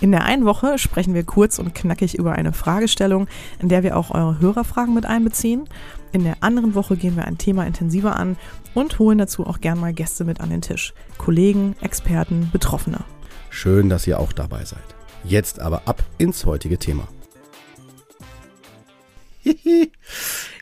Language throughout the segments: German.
In der einen Woche sprechen wir kurz und knackig über eine Fragestellung, in der wir auch eure Hörerfragen mit einbeziehen. In der anderen Woche gehen wir ein Thema intensiver an und holen dazu auch gern mal Gäste mit an den Tisch. Kollegen, Experten, Betroffene. Schön, dass ihr auch dabei seid. Jetzt aber ab ins heutige Thema.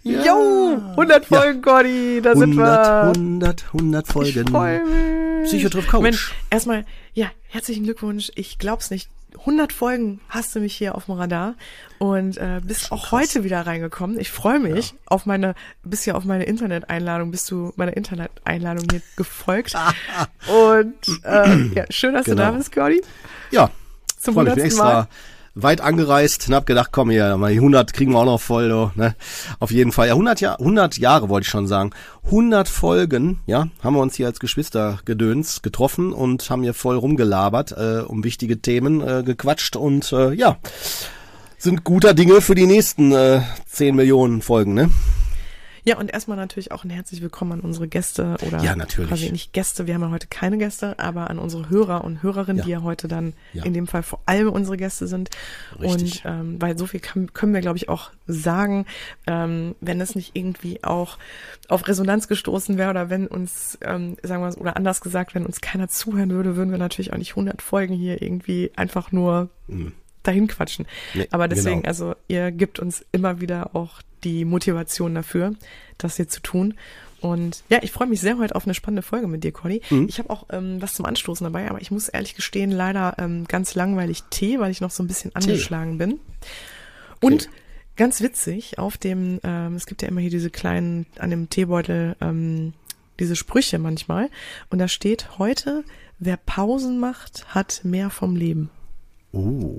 Ja. Jo, 100 Folgen, ja. Gordi, da 100, sind wir. 100, 100 Folgen. Ich freu mich. Psychotrip Coach. Mensch, erstmal, ja, herzlichen Glückwunsch. Ich glaub's nicht. 100 Folgen hast du mich hier auf dem Radar und äh, bist auch krass. heute wieder reingekommen. Ich freue mich ja. auf meine, bist ja auf meine Interneteinladung, bist du meiner Interneteinladung hier gefolgt. und äh, ja, schön, dass genau. du da bist, Gordi. Ja, zum 100. Mal weit angereist und hab gedacht, komm hier, mal die 100 kriegen wir auch noch voll, do, ne? Auf jeden Fall. Ja, 100, Jahr, 100 Jahre wollte ich schon sagen. 100 Folgen, ja, haben wir uns hier als Geschwister gedöns getroffen und haben hier voll rumgelabert, äh, um wichtige Themen äh, gequatscht und äh, ja, sind guter Dinge für die nächsten äh, 10 Millionen Folgen, ne? Ja, und erstmal natürlich auch ein herzlich willkommen an unsere Gäste oder ja, natürlich. quasi nicht Gäste, wir haben ja heute keine Gäste, aber an unsere Hörer und Hörerinnen, ja. die ja heute dann ja. in dem Fall vor allem unsere Gäste sind. Richtig. Und ähm, weil so viel kann, können wir, glaube ich, auch sagen, ähm, wenn es nicht irgendwie auch auf Resonanz gestoßen wäre oder wenn uns, ähm, sagen wir oder anders gesagt, wenn uns keiner zuhören würde, würden wir natürlich auch nicht 100 Folgen hier irgendwie einfach nur mhm dahin quatschen. Nee, Aber deswegen, genau. also ihr gibt uns immer wieder auch die Motivation dafür, das hier zu tun. Und ja, ich freue mich sehr heute auf eine spannende Folge mit dir, Conny. Mhm. Ich habe auch ähm, was zum Anstoßen dabei, aber ich muss ehrlich gestehen, leider ähm, ganz langweilig Tee, weil ich noch so ein bisschen angeschlagen Tee. bin. Und okay. ganz witzig, auf dem, ähm, es gibt ja immer hier diese kleinen, an dem Teebeutel, ähm, diese Sprüche manchmal. Und da steht heute, wer Pausen macht, hat mehr vom Leben. Oh,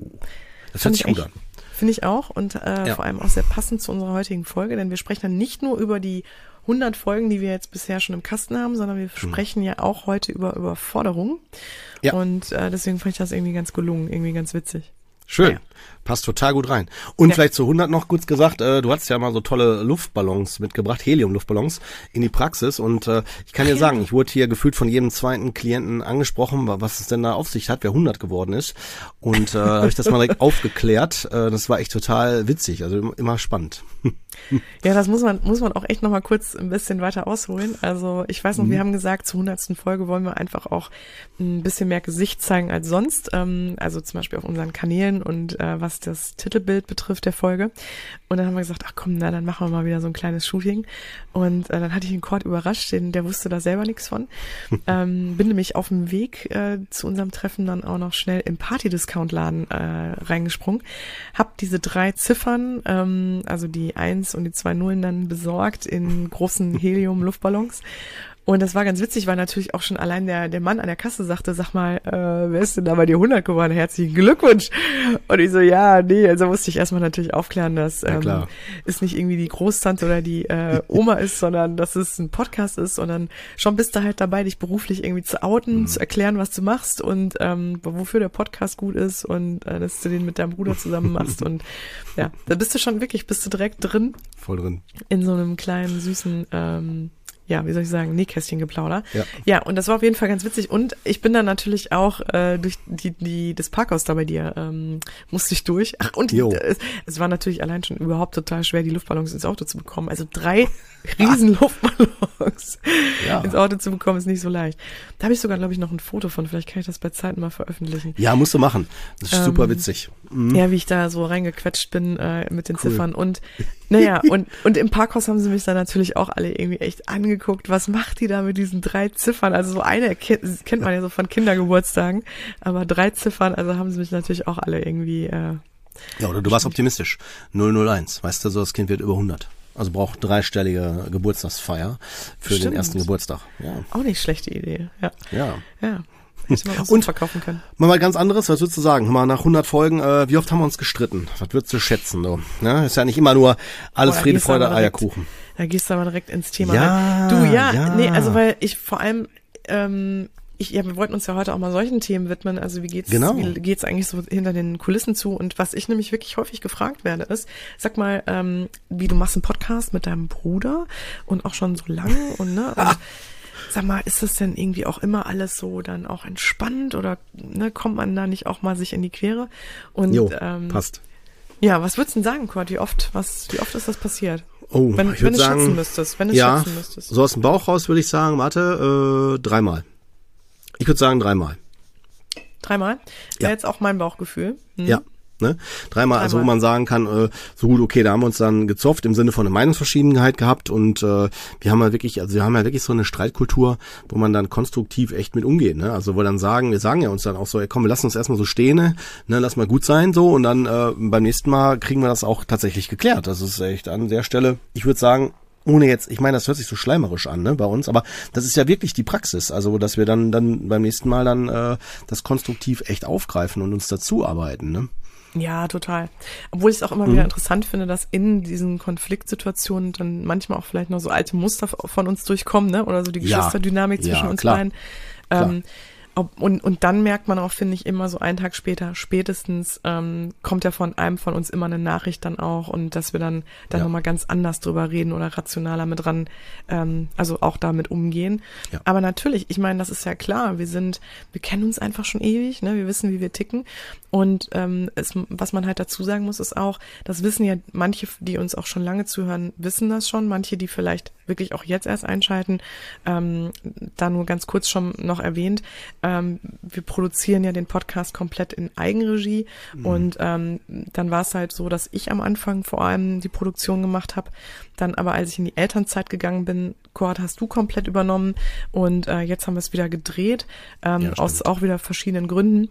das hört sich gut an. Finde ich auch und äh, ja. vor allem auch sehr passend zu unserer heutigen Folge, denn wir sprechen dann nicht nur über die 100 Folgen, die wir jetzt bisher schon im Kasten haben, sondern wir hm. sprechen ja auch heute über Überforderung. Ja. Und äh, deswegen fand ich das irgendwie ganz gelungen, irgendwie ganz witzig. Schön. Ja. Passt total gut rein. Und ja. vielleicht zu 100 noch kurz gesagt, äh, du hast ja mal so tolle Luftballons mitgebracht, Helium-Luftballons in die Praxis. Und äh, ich kann dir sagen, ich wurde hier gefühlt von jedem zweiten Klienten angesprochen, was es denn da auf sich hat, wer 100 geworden ist. Und äh, habe ich das mal direkt aufgeklärt. Äh, das war echt total witzig, also immer spannend. Ja, das muss man, muss man auch echt nochmal kurz ein bisschen weiter ausholen. Also ich weiß noch, mhm. wir haben gesagt, zur hundertsten Folge wollen wir einfach auch ein bisschen mehr Gesicht zeigen als sonst. Ähm, also zum Beispiel auf unseren Kanälen und äh, was das Titelbild betrifft der Folge. Und dann haben wir gesagt, ach komm, na, dann machen wir mal wieder so ein kleines Shooting. Und äh, dann hatte ich einen Cord überrascht, den, der wusste da selber nichts von. ähm, bin nämlich auf dem Weg äh, zu unserem Treffen dann auch noch schnell im Party-Discount-Laden äh, reingesprungen. Hab diese drei Ziffern, ähm, also die eins und die zwei Nullen dann besorgt in großen Helium-Luftballons und das war ganz witzig, weil natürlich auch schon allein der, der Mann an der Kasse sagte, sag mal, äh, wer ist denn da bei dir 100 geworden? Herzlichen Glückwunsch. Und ich so, ja, nee, also musste ich erstmal natürlich aufklären, dass ähm, ja, es nicht irgendwie die Großtante oder die äh, Oma ist, sondern dass es ein Podcast ist. Und dann schon bist du halt dabei, dich beruflich irgendwie zu outen, mhm. zu erklären, was du machst und ähm, wofür der Podcast gut ist und äh, dass du den mit deinem Bruder zusammen machst. und ja, da bist du schon wirklich, bist du direkt drin. Voll drin. In so einem kleinen, süßen ähm, ja, wie soll ich sagen, Nähkästchen geplauder. Ja. ja, und das war auf jeden Fall ganz witzig. Und ich bin dann natürlich auch äh, durch die, die das Parkhaus da bei dir ähm, musste ich durch. Ach, und es, es war natürlich allein schon überhaupt total schwer, die Luftballons ins Auto zu bekommen. Also drei riesen Luftballons ja. ins Auto zu bekommen, ist nicht so leicht. Da habe ich sogar, glaube ich, noch ein Foto von. Vielleicht kann ich das bei Zeiten mal veröffentlichen. Ja, musst du machen. Das ist ähm, super witzig. Mhm. Ja, wie ich da so reingequetscht bin äh, mit den cool. Ziffern. Und naja, und, und im Parkhaus haben sie mich dann natürlich auch alle irgendwie echt angeguckt. Was macht die da mit diesen drei Ziffern? Also so eine kennt, kennt man ja so von Kindergeburtstagen, aber drei Ziffern, also haben sie mich natürlich auch alle irgendwie. Äh, ja, oder du warst optimistisch. 001. Weißt du, so das Kind wird über 100. Also braucht dreistellige Geburtstagsfeier für Stimmt. den ersten Geburtstag. Ja. Auch nicht schlechte Idee. Ja. Ja. Ja. Und verkaufen können. Mal was ganz anderes, was würdest du sagen? Mal nach 100 Folgen, äh, wie oft haben wir uns gestritten? Was würdest du schätzen? So? Ja, ist ja nicht immer nur alles Boah, Friede, Freude, Eierkuchen. Da gehst du aber direkt ins Thema ja, rein. Du, ja, ja, nee, also weil ich vor allem, ähm, ich, ja, wir wollten uns ja heute auch mal solchen Themen widmen. Also wie geht's, genau. wie geht's eigentlich so hinter den Kulissen zu? Und was ich nämlich wirklich häufig gefragt werde, ist, sag mal, ähm, wie du machst einen Podcast mit deinem Bruder und auch schon so lange und ne, und sag mal, ist das denn irgendwie auch immer alles so dann auch entspannt oder ne, kommt man da nicht auch mal sich in die Quere? Und jo, ähm, passt. Ja, was würdest du denn sagen, Kurt? Wie oft, was, wie oft ist das passiert? Oh, wenn, ich wenn du sagen, schätzen müsstest, wenn du ja, schätzen müsstest. so aus dem Bauch raus würde ich sagen, warte, äh, dreimal. Ich würde sagen dreimal. Dreimal? Ja. Wäre jetzt auch mein Bauchgefühl. Hm. Ja. Ne? Dreimal, also wo man sagen kann, äh, so gut, okay, da haben wir uns dann gezofft im Sinne von einer Meinungsverschiedenheit gehabt und äh, wir haben ja wirklich, also wir haben ja wirklich so eine Streitkultur, wo man dann konstruktiv echt mit umgeht, ne? Also wo dann sagen, wir sagen ja uns dann auch so, ey, komm, wir lassen uns erstmal so stehen, ne? ne, lass mal gut sein so und dann äh, beim nächsten Mal kriegen wir das auch tatsächlich geklärt. Das ist echt an der Stelle, ich würde sagen, ohne jetzt, ich meine, das hört sich so schleimerisch an, ne, bei uns, aber das ist ja wirklich die Praxis, also dass wir dann dann beim nächsten Mal dann äh, das konstruktiv echt aufgreifen und uns dazu arbeiten, ne? Ja, total. Obwohl ich es auch immer Mhm. wieder interessant finde, dass in diesen Konfliktsituationen dann manchmal auch vielleicht noch so alte Muster von uns durchkommen, ne? Oder so die Ja. Geschwisterdynamik zwischen Ja, uns klar. beiden. Ähm, ob, und, und dann merkt man auch, finde ich, immer so einen Tag später, spätestens, ähm, kommt ja von einem von uns immer eine Nachricht dann auch und dass wir dann, dann Ja. nochmal ganz anders drüber reden oder rationaler mit dran, ähm, also auch damit umgehen. Ja. Aber natürlich, ich meine, das ist ja klar, wir sind, wir kennen uns einfach schon ewig, ne? wir wissen, wie wir ticken. Und ähm, es, was man halt dazu sagen muss, ist auch, das wissen ja manche, die uns auch schon lange zuhören, wissen das schon, manche, die vielleicht wirklich auch jetzt erst einschalten, ähm, da nur ganz kurz schon noch erwähnt, ähm, wir produzieren ja den Podcast komplett in Eigenregie. Und ähm, dann war es halt so, dass ich am Anfang vor allem die Produktion gemacht habe, dann aber als ich in die Elternzeit gegangen bin, Kurt, hast du komplett übernommen. Und äh, jetzt haben wir es wieder gedreht, ähm, Ja, aus auch wieder verschiedenen Gründen.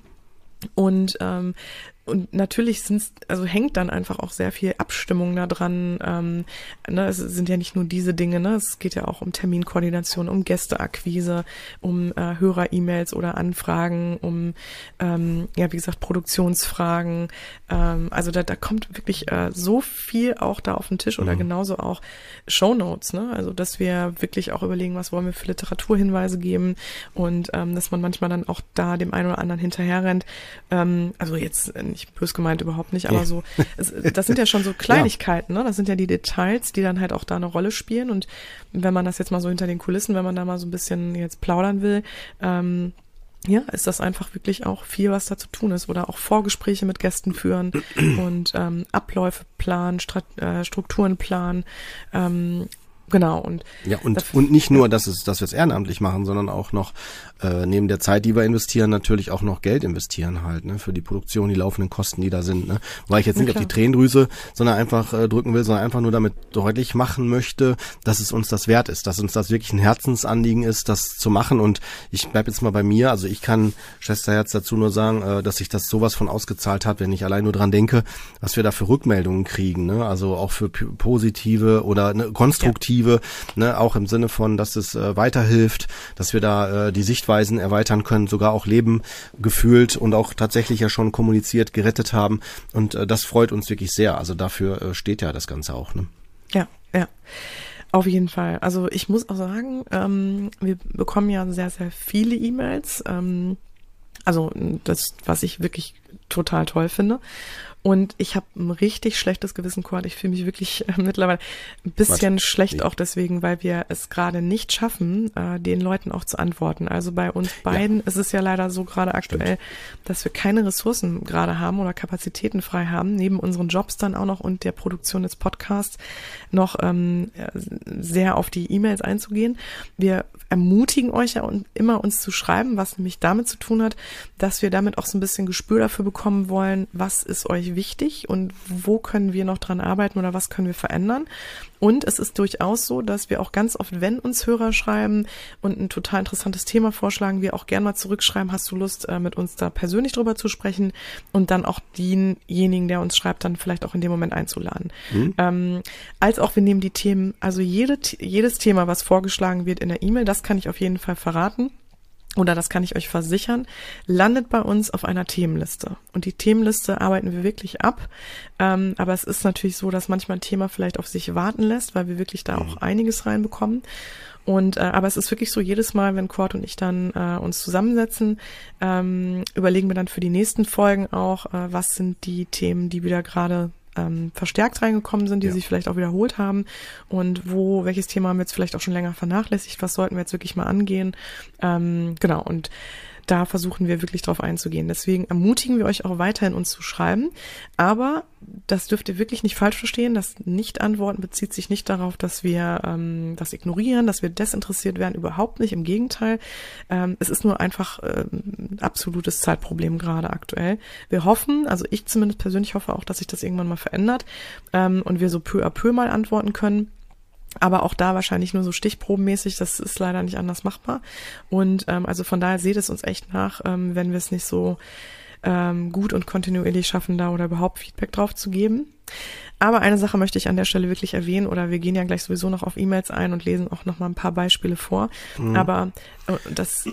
Und ähm, und natürlich sind's, also hängt dann einfach auch sehr viel Abstimmung da dran. Ähm, ne, es sind ja nicht nur diese Dinge, ne? Es geht ja auch um Terminkoordination, um Gästeakquise, um äh, Hörer-E-Mails oder Anfragen, um ähm, ja wie gesagt Produktionsfragen. Ähm, also da, da kommt wirklich äh, so viel auch da auf den Tisch oder genauso auch Shownotes, ne? Also dass wir wirklich auch überlegen, was wollen wir für Literaturhinweise geben und ähm, dass man manchmal dann auch da dem einen oder anderen hinterherrennt. Ähm, also jetzt nicht bös gemeint überhaupt nicht, aber Ja. so, es, das sind ja schon so Kleinigkeiten, ne? Das sind ja die Details, die dann halt auch da eine Rolle spielen. Und wenn man das jetzt mal so hinter den Kulissen, wenn man da mal so ein bisschen jetzt plaudern will, ähm, ja, ist das einfach wirklich auch viel, was da zu tun ist. Oder auch Vorgespräche mit Gästen führen und ähm, Abläufe planen, Strat äh, Strukturen planen. Ähm, genau. Und Ja, und, Dafür- und nicht nur, dass, es, dass wir es ehrenamtlich machen, sondern auch noch äh, neben der Zeit, die wir investieren, natürlich auch noch Geld investieren halt, ne, für die Produktion, die laufenden Kosten, die da sind, ne. Weil ich jetzt nicht auf klar. die Tränendrüse, sondern einfach äh, drücken will, sondern einfach nur damit deutlich machen möchte, dass es uns das wert ist, dass uns das wirklich ein Herzensanliegen ist, das zu machen. Und ich bleib jetzt mal bei mir, also ich kann Schwesterherz dazu nur sagen, äh, dass sich das sowas von ausgezahlt hat, wenn ich allein nur dran denke, was wir da für Rückmeldungen kriegen, ne? Also auch für positive oder ne, konstruktive, ne, auch im Sinne von, dass es äh, weiterhilft, dass wir da äh, die Sichtweisen erweitern können, sogar auch Leben gefühlt und auch tatsächlich ja schon kommuniziert, gerettet haben. Und äh, das freut uns wirklich sehr. Also dafür äh, steht ja das Ganze auch, ne? Ja, ja. Auf jeden Fall. Also ich muss auch sagen, ähm, wir bekommen ja sehr, sehr viele E-Mails. Ähm, also das, was ich wirklich total toll finde. Und ich habe ein richtig schlechtes Gewissen, Kurt. Ich fühle mich wirklich äh, mittlerweile ein bisschen schlecht auch deswegen, weil wir es gerade nicht schaffen, äh, den Leuten auch zu antworten. Also bei uns beiden ist es ja leider so gerade aktuell, dass wir keine Ressourcen gerade haben oder Kapazitäten frei haben, neben unseren Jobs dann auch noch und der Produktion des Podcasts noch ähm, äh, sehr auf die E-Mails einzugehen. Wir ermutigen euch ja immer, uns zu schreiben, was nämlich damit zu tun hat, dass wir damit auch so ein bisschen Gespür dafür bekommen wollen, was ist euch wichtig und wo können wir noch dran arbeiten oder was können wir verändern. Und es ist durchaus so, dass wir auch ganz oft, wenn uns Hörer schreiben und ein total interessantes Thema vorschlagen, wir auch gern mal zurückschreiben, hast du Lust, äh, mit uns da persönlich drüber zu sprechen und dann auch denjenigen, der uns schreibt, dann vielleicht auch in dem Moment einzuladen. Ähm, als auch wir nehmen die Themen, also jede, jedes Thema, was vorgeschlagen wird in der E-Mail, das kann ich auf jeden Fall verraten oder das kann ich euch versichern, landet bei uns auf einer Themenliste. Und die Themenliste arbeiten wir wirklich ab. Ähm, aber es ist natürlich so, dass manchmal ein Thema vielleicht auf sich warten lässt, weil wir wirklich da auch mhm. einiges reinbekommen. Und äh, aber es ist wirklich so, jedes Mal, wenn Cord und ich dann äh, uns zusammensetzen, ähm, überlegen wir dann für die nächsten Folgen auch, äh, was sind die Themen, die wieder gerade ähm, verstärkt reingekommen sind, die ja. sich vielleicht auch wiederholt haben und wo, welches Thema haben wir jetzt vielleicht auch schon länger vernachlässigt, was sollten wir jetzt wirklich mal angehen. Ähm, genau, und da versuchen wir wirklich drauf einzugehen. Deswegen ermutigen wir euch auch weiterhin uns zu schreiben. Aber das dürft ihr wirklich nicht falsch verstehen. Das Nicht-Antworten bezieht sich nicht darauf, dass wir ähm, das ignorieren, dass wir desinteressiert werden. Überhaupt nicht. Im Gegenteil. Ähm, es ist nur einfach ähm, absolutes Zeitproblem gerade aktuell. Wir hoffen, also ich zumindest persönlich hoffe auch, dass sich das irgendwann mal verändert ähm, und wir so peu à peu mal antworten können. Aber auch da wahrscheinlich nur so stichprobenmäßig, das ist leider nicht anders machbar. Und ähm, also von daher seht es uns echt nach, ähm, wenn wir es nicht so ähm, gut und kontinuierlich schaffen, da oder überhaupt Feedback drauf zu geben. Aber eine Sache möchte ich an der Stelle wirklich erwähnen, oder wir gehen ja gleich sowieso noch auf E-Mails ein und lesen auch noch mal ein paar Beispiele vor. Mhm. Aber äh, das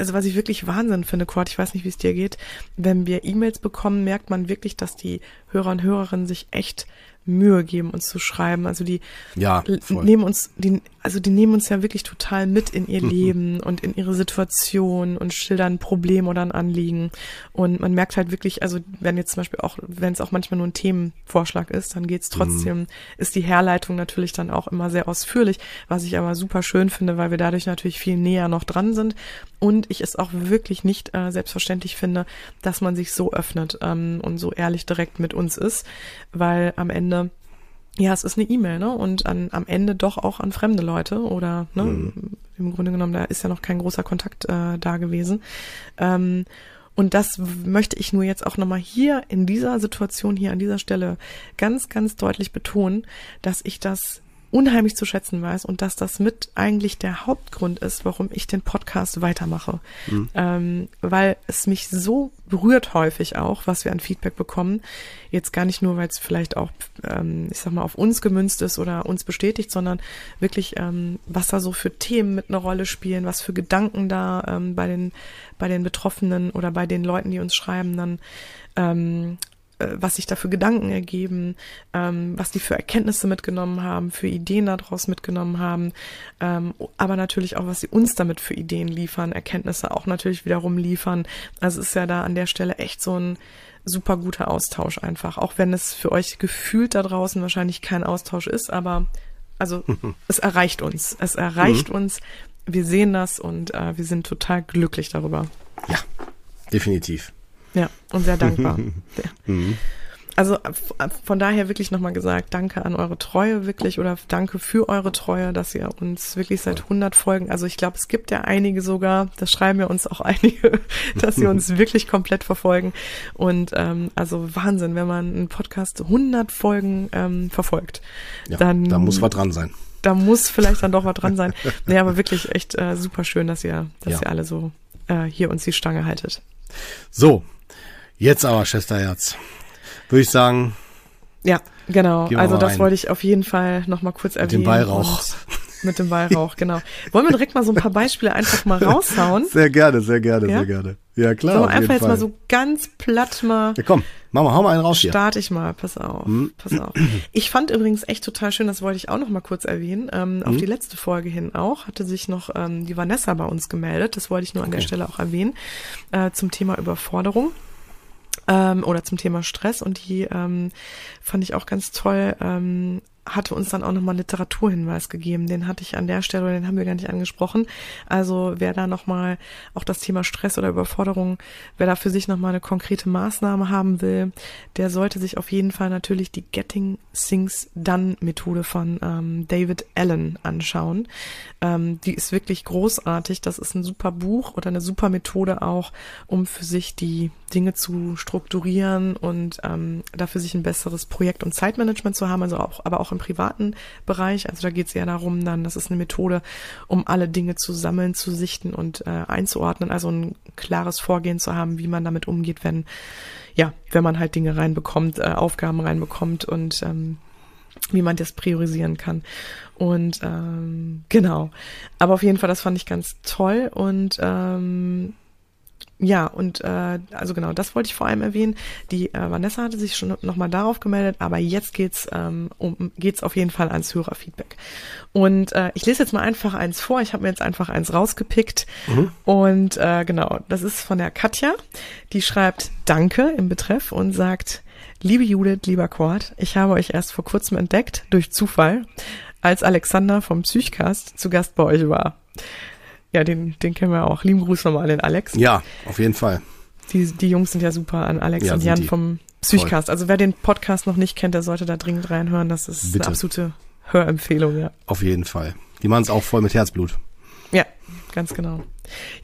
also was ich wirklich Wahnsinn finde, Cord, ich weiß nicht, wie es dir geht, wenn wir E-Mails bekommen, merkt man wirklich, dass die Hörer und Hörerinnen sich echt Mühe geben, uns zu schreiben. Also die ja, nehmen uns, die, also die nehmen uns ja wirklich total mit in ihr Leben und in ihre Situation und schildern ein Problem oder ein Anliegen. Und man merkt halt wirklich, also wenn jetzt zum Beispiel auch, wenn es auch manchmal nur ein Themenvorschlag ist, dann geht's trotzdem, mhm. ist die Herleitung natürlich dann auch immer sehr ausführlich, was ich aber super schön finde, weil wir dadurch natürlich viel näher noch dran sind. Und ich es auch wirklich nicht äh, selbstverständlich finde, dass man sich so öffnet ähm, und so ehrlich direkt mit uns ist, weil am Ende ja, es ist eine E-Mail, ne? Und an, am Ende doch auch an fremde Leute oder ne, mhm. im Grunde genommen, da ist ja noch kein großer Kontakt äh, da gewesen. Ähm, und das möchte ich nur jetzt auch nochmal hier in dieser Situation, hier an dieser Stelle ganz, ganz deutlich betonen, dass ich das unheimlich zu schätzen weiß und dass das mit eigentlich der Hauptgrund ist, warum ich den Podcast weitermache. Mhm. Ähm, weil es mich so berührt häufig auch, was wir an Feedback bekommen. Jetzt gar nicht nur, weil es vielleicht auch, ähm, ich sag mal, auf uns gemünzt ist oder uns bestätigt, sondern wirklich, ähm, was da so für Themen mit einer Rolle spielen, was für Gedanken da ähm, bei den bei den Betroffenen oder bei den Leuten, die uns schreiben, dann ähm, äh, was sich da für Gedanken ergeben, ähm, was die für Erkenntnisse mitgenommen haben, für Ideen daraus mitgenommen haben, ähm, aber natürlich auch, was sie uns damit für Ideen liefern, Erkenntnisse auch natürlich wiederum liefern. Also es ist ja da an der Stelle echt so ein super guter Austausch einfach, auch wenn es für euch gefühlt da draußen wahrscheinlich kein Austausch ist, aber also es erreicht uns, es erreicht mhm. uns, wir sehen das und äh, wir sind total glücklich darüber. Ja, definitiv. Ja, und sehr dankbar. ja. mhm. Also von daher wirklich nochmal gesagt, danke an eure Treue wirklich oder danke für eure Treue, dass ihr uns wirklich seit 100 Folgen, also ich glaube, es gibt ja einige sogar, das schreiben wir uns auch einige, dass sie uns wirklich komplett verfolgen und ähm, also Wahnsinn, wenn man einen Podcast 100 Folgen ähm, verfolgt, ja, dann da muss was dran sein. Da muss vielleicht dann doch was dran sein. nee, aber wirklich echt äh, super schön, dass ihr, dass ja. ihr alle so äh, hier uns die Stange haltet. So, Jetzt aber, Schwesterherz. Würde ich sagen. Ja, genau. Also das rein. wollte ich auf jeden Fall nochmal kurz erwähnen. Mit dem Weihrauch. Mit dem Weihrauch, genau. Wollen wir direkt mal so ein paar Beispiele einfach mal raushauen? Sehr gerne, sehr gerne, ja? sehr gerne. Ja, klar. Wir einfach jetzt Fall. mal so ganz platt mal. Ja, komm, mach mal, hau mal einen raus hier. Starte ich mal, pass auf, mhm. pass auf. Ich fand übrigens echt total schön, das wollte ich auch noch mal kurz erwähnen. Ähm, mhm. Auf die letzte Folge hin auch hatte sich noch ähm, die Vanessa bei uns gemeldet. Das wollte ich nur an okay. der Stelle auch erwähnen. Äh, zum Thema Überforderung ähm, oder zum Thema Stress und die ähm, fand ich auch ganz toll. Ähm, hatte uns dann auch nochmal Literaturhinweis gegeben. Den hatte ich an der Stelle, den haben wir gar nicht angesprochen. Also wer da nochmal auch das Thema Stress oder Überforderung, wer da für sich nochmal eine konkrete Maßnahme haben will, der sollte sich auf jeden Fall natürlich die Getting Things Done Methode von ähm, David Allen anschauen. Ähm, die ist wirklich großartig. Das ist ein super Buch oder eine super Methode auch, um für sich die Dinge zu strukturieren und ähm, dafür sich ein besseres Projekt- und Zeitmanagement zu haben, also auch, aber auch im privaten Bereich. Also da geht es eher darum, dann, das ist eine Methode, um alle Dinge zu sammeln, zu sichten und äh, einzuordnen, also ein klares Vorgehen zu haben, wie man damit umgeht, wenn, ja, wenn man halt Dinge reinbekommt, äh, Aufgaben reinbekommt und ähm, wie man das priorisieren kann. Und ähm, genau. Aber auf jeden Fall, das fand ich ganz toll. Und ähm, ja, und äh, also genau, das wollte ich vor allem erwähnen. Die äh, Vanessa hatte sich schon nochmal darauf gemeldet, aber jetzt geht's ähm, um geht's auf jeden Fall ans Hörerfeedback. Und äh, ich lese jetzt mal einfach eins vor. Ich habe mir jetzt einfach eins rausgepickt. Mhm. Und äh, genau, das ist von der Katja. Die schreibt Danke im Betreff und sagt, liebe Judith, lieber Kurt, ich habe euch erst vor kurzem entdeckt, durch Zufall, als Alexander vom Psychcast zu Gast bei euch war. Ja, den, den kennen wir auch. Lieben Gruß nochmal an den Alex. Ja, auf jeden Fall. Die, die Jungs sind ja super an Alex ja, und Jan die. vom Psychcast. Toll. Also wer den Podcast noch nicht kennt, der sollte da dringend reinhören. Das ist Bitte. eine absolute Hörempfehlung, ja. Auf jeden Fall. Die machen es auch voll mit Herzblut. Ja, ganz genau.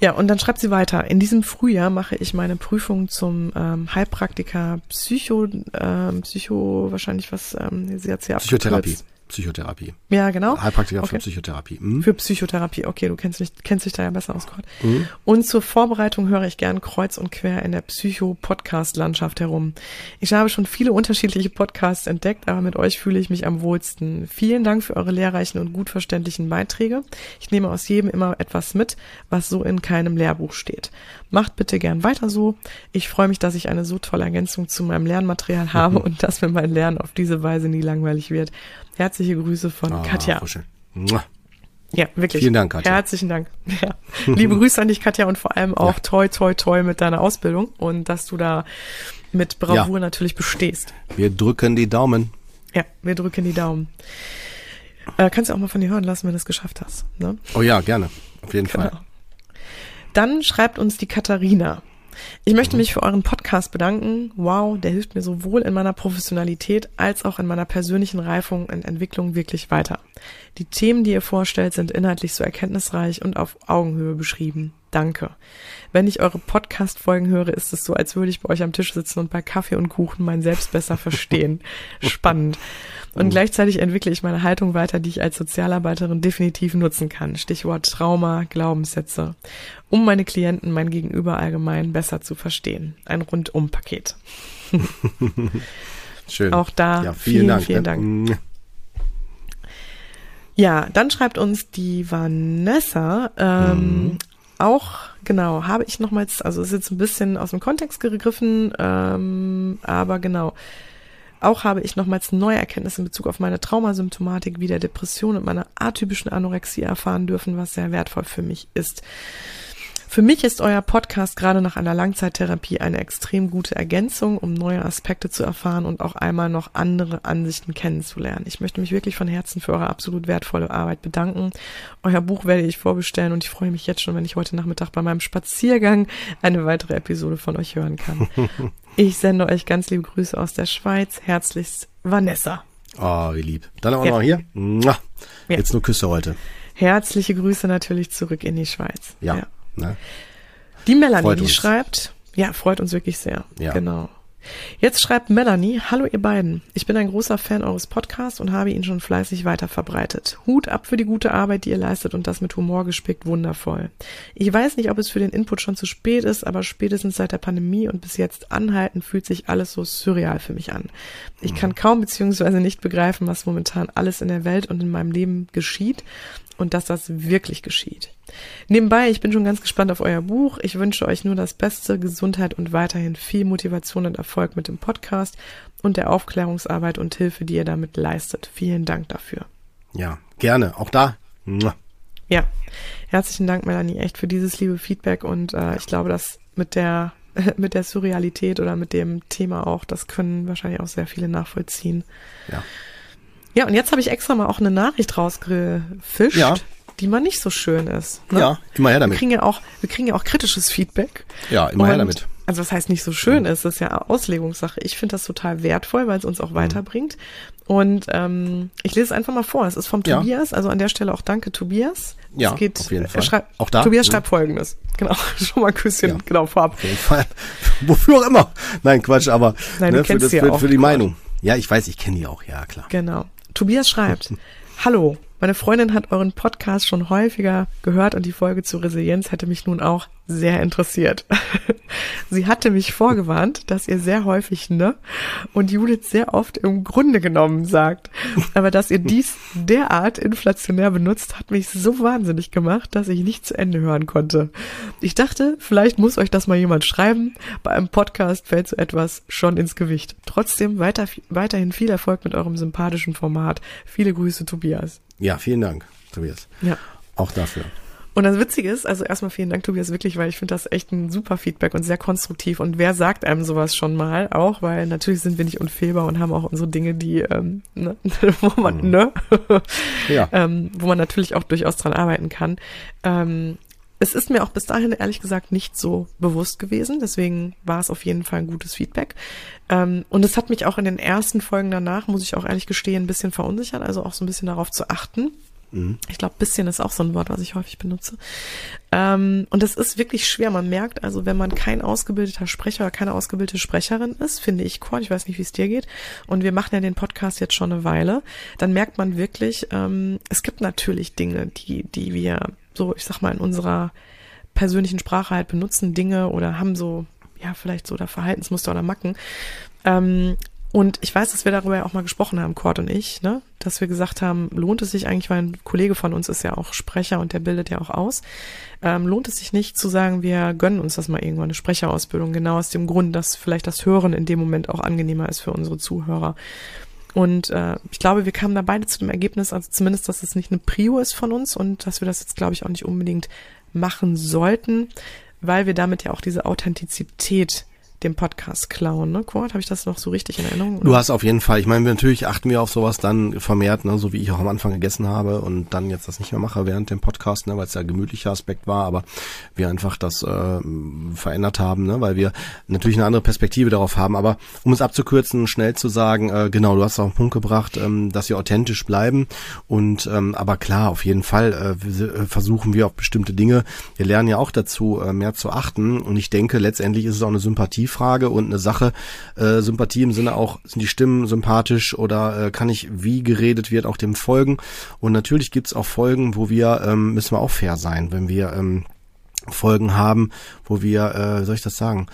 Ja, und dann schreibt sie weiter. In diesem Frühjahr mache ich meine Prüfung zum ähm, Heilpraktiker Psycho, ähm, Psycho, wahrscheinlich was, ähm, sie hat sie Psychotherapie. Psychotherapie. Ja, genau. Heilpraktiker okay. für Psychotherapie. Mhm. Für Psychotherapie, okay, du kennst dich, kennst dich da ja besser aus, Gott. Mhm. Und zur Vorbereitung höre ich gern kreuz und quer in der Psycho-Podcast-Landschaft herum. Ich habe schon viele unterschiedliche Podcasts entdeckt, aber mit euch fühle ich mich am wohlsten. Vielen Dank für eure lehrreichen und gut verständlichen Beiträge. Ich nehme aus jedem immer etwas mit, was so in keinem Lehrbuch steht. Macht bitte gern weiter so. Ich freue mich, dass ich eine so tolle Ergänzung zu meinem Lernmaterial habe und dass mir mein Lernen auf diese Weise nie langweilig wird. Herzliche Grüße von ah, Katja. Ja, wirklich. Vielen Dank, Katja. Herzlichen Dank. Ja. Liebe Grüße an dich, Katja, und vor allem auch ja. toi, toi, toi mit deiner Ausbildung und dass du da mit Bravour ja. natürlich bestehst. Wir drücken die Daumen. Ja, wir drücken die Daumen. Äh, kannst du auch mal von dir hören lassen, wenn du es geschafft hast. Ne? Oh ja, gerne. Auf jeden genau. Fall. Dann schreibt uns die Katharina. Ich möchte mich für euren Podcast bedanken. Wow, der hilft mir sowohl in meiner Professionalität als auch in meiner persönlichen Reifung und Entwicklung wirklich weiter. Die Themen, die ihr vorstellt, sind inhaltlich so erkenntnisreich und auf Augenhöhe beschrieben. Danke. Wenn ich eure Podcast-Folgen höre, ist es so, als würde ich bei euch am Tisch sitzen und bei Kaffee und Kuchen mein Selbst besser verstehen. Spannend. Und gleichzeitig entwickle ich meine Haltung weiter, die ich als Sozialarbeiterin definitiv nutzen kann. Stichwort Trauma, Glaubenssätze. Um meine Klienten, mein Gegenüber allgemein besser zu verstehen. Ein Rundum-Paket. Schön. Auch da ja, vielen, vielen Dank. Vielen Dank. Ja, dann schreibt uns die Vanessa, ähm, mhm. Auch, genau, habe ich nochmals, also ist jetzt ein bisschen aus dem Kontext gegriffen, ähm, aber genau, auch habe ich nochmals neue Erkenntnisse in Bezug auf meine Traumasymptomatik wie der Depression und meiner atypischen Anorexie erfahren dürfen, was sehr wertvoll für mich ist. Für mich ist euer Podcast gerade nach einer Langzeittherapie eine extrem gute Ergänzung, um neue Aspekte zu erfahren und auch einmal noch andere Ansichten kennenzulernen. Ich möchte mich wirklich von Herzen für eure absolut wertvolle Arbeit bedanken. Euer Buch werde ich vorbestellen und ich freue mich jetzt schon, wenn ich heute Nachmittag bei meinem Spaziergang eine weitere Episode von euch hören kann. Ich sende euch ganz liebe Grüße aus der Schweiz. Herzlichst Vanessa. Oh, wie lieb. Dann auch ja. noch hier. Ja. Jetzt nur Küsse heute. Herzliche Grüße natürlich zurück in die Schweiz. Ja. ja. Ne? Die Melanie, die schreibt, ja, freut uns wirklich sehr. Ja. Genau. Jetzt schreibt Melanie, hallo ihr beiden. Ich bin ein großer Fan eures Podcasts und habe ihn schon fleißig weiter verbreitet. Hut ab für die gute Arbeit, die ihr leistet und das mit Humor gespickt wundervoll. Ich weiß nicht, ob es für den Input schon zu spät ist, aber spätestens seit der Pandemie und bis jetzt anhalten fühlt sich alles so surreal für mich an. Ich kann kaum beziehungsweise nicht begreifen, was momentan alles in der Welt und in meinem Leben geschieht und dass das wirklich geschieht. Nebenbei, ich bin schon ganz gespannt auf euer Buch. Ich wünsche euch nur das Beste, Gesundheit und weiterhin viel Motivation und Erfolg mit dem Podcast und der Aufklärungsarbeit und Hilfe, die ihr damit leistet. Vielen Dank dafür. Ja, gerne. Auch da. Ja, herzlichen Dank, Melanie, echt für dieses liebe Feedback und äh, ich glaube, dass mit der mit der Surrealität oder mit dem Thema auch, das können wahrscheinlich auch sehr viele nachvollziehen. Ja. Ja, und jetzt habe ich extra mal auch eine Nachricht rausgefischt. Ja die mal nicht so schön ist. Ne? Ja, immer her damit. Wir kriegen ja auch, wir kriegen ja auch kritisches Feedback. Ja, immer und, her damit. Also was heißt nicht so schön ist, das ist ja Auslegungssache. Ich finde das total wertvoll, weil es uns auch mhm. weiterbringt. Und ähm, ich lese es einfach mal vor. Es ist vom ja. Tobias, also an der Stelle auch danke, Tobias. Ja, es geht, auf jeden Fall. Schreibt, auch da. Tobias mhm. schreibt folgendes. Genau, schon mal ein Küsschen, ja. genau, vorab. Auf jeden Fall. Wofür auch immer. Nein, Quatsch, aber Nein, ne, für, das, für, für die Meinung. Ja, ich weiß, ich kenne die auch, ja, klar. Genau. Tobias schreibt, Hallo, meine Freundin hat euren Podcast schon häufiger gehört und die Folge zur Resilienz hätte mich nun auch sehr interessiert. Sie hatte mich vorgewarnt, dass ihr sehr häufig ne und Judith sehr oft im Grunde genommen sagt. Aber dass ihr dies derart inflationär benutzt, hat mich so wahnsinnig gemacht, dass ich nicht zu Ende hören konnte. Ich dachte, vielleicht muss euch das mal jemand schreiben. Bei einem Podcast fällt so etwas schon ins Gewicht. Trotzdem weiter, weiterhin viel Erfolg mit eurem sympathischen Format. Viele Grüße, Tobias. Ja, vielen Dank, Tobias. Ja. Auch dafür. Und das Witzige ist, also erstmal vielen Dank, Tobias, wirklich, weil ich finde das echt ein super Feedback und sehr konstruktiv. Und wer sagt einem sowas schon mal auch, weil natürlich sind wir nicht unfehlbar und haben auch unsere Dinge, die, ähm, ne, wo man, mhm. ne? ja. ähm, wo man natürlich auch durchaus dran arbeiten kann. Ähm, es ist mir auch bis dahin ehrlich gesagt nicht so bewusst gewesen, deswegen war es auf jeden Fall ein gutes Feedback. Ähm, und es hat mich auch in den ersten Folgen danach, muss ich auch ehrlich gestehen, ein bisschen verunsichert, also auch so ein bisschen darauf zu achten Mhm. Ich glaube, bisschen ist auch so ein Wort, was ich häufig benutze. Ähm, und das ist wirklich schwer. Man merkt also, wenn man kein ausgebildeter Sprecher oder keine ausgebildete Sprecherin ist, finde ich, Cord, ich weiß nicht, wie es dir geht, und wir machen ja den Podcast jetzt schon eine Weile, dann merkt man wirklich, ähm, es gibt natürlich Dinge, die, die wir so, ich sag mal, in unserer persönlichen Sprache halt benutzen, Dinge oder haben so, ja, vielleicht so oder Verhaltensmuster oder Macken. Ähm, und ich weiß, dass wir darüber ja auch mal gesprochen haben, Cord und ich, ne? dass wir gesagt haben, lohnt es sich eigentlich, weil ein Kollege von uns ist ja auch Sprecher und der bildet ja auch aus, ähm, lohnt es sich nicht zu sagen, wir gönnen uns das mal irgendwann, eine Sprecherausbildung, genau aus dem Grund, dass vielleicht das Hören in dem Moment auch angenehmer ist für unsere Zuhörer. Und äh, ich glaube, wir kamen da beide zu dem Ergebnis, also zumindest, dass es nicht eine Prio ist von uns und dass wir das jetzt, glaube ich, auch nicht unbedingt machen sollten, weil wir damit ja auch diese Authentizität dem Podcast klauen, ne, Kurt? Habe ich das noch so richtig in Erinnerung? Oder? Du hast auf jeden Fall, ich meine, natürlich achten wir auf sowas dann vermehrt, ne, so wie ich auch am Anfang gegessen habe und dann jetzt das nicht mehr mache während dem Podcast, ne, weil es ja gemütlicher Aspekt war, aber wir einfach das äh, verändert haben, ne, weil wir natürlich eine andere Perspektive darauf haben. Aber um es abzukürzen, schnell zu sagen, äh, genau, du hast auch einen Punkt gebracht, ähm, dass wir authentisch bleiben und ähm, aber klar, auf jeden Fall äh, äh, versuchen wir auf bestimmte Dinge, wir lernen ja auch dazu, äh, mehr zu achten und ich denke, letztendlich ist es auch eine Sympathie Sympathiefrage und eine Sache. Äh, Sympathie im Sinne auch, sind die Stimmen sympathisch oder äh, kann ich, wie geredet wird, auch dem folgen. Und natürlich gibt's auch Folgen, wo wir, ähm, müssen wir auch fair sein, wenn wir ähm, Folgen haben, wo wir, äh, soll ich das sagen,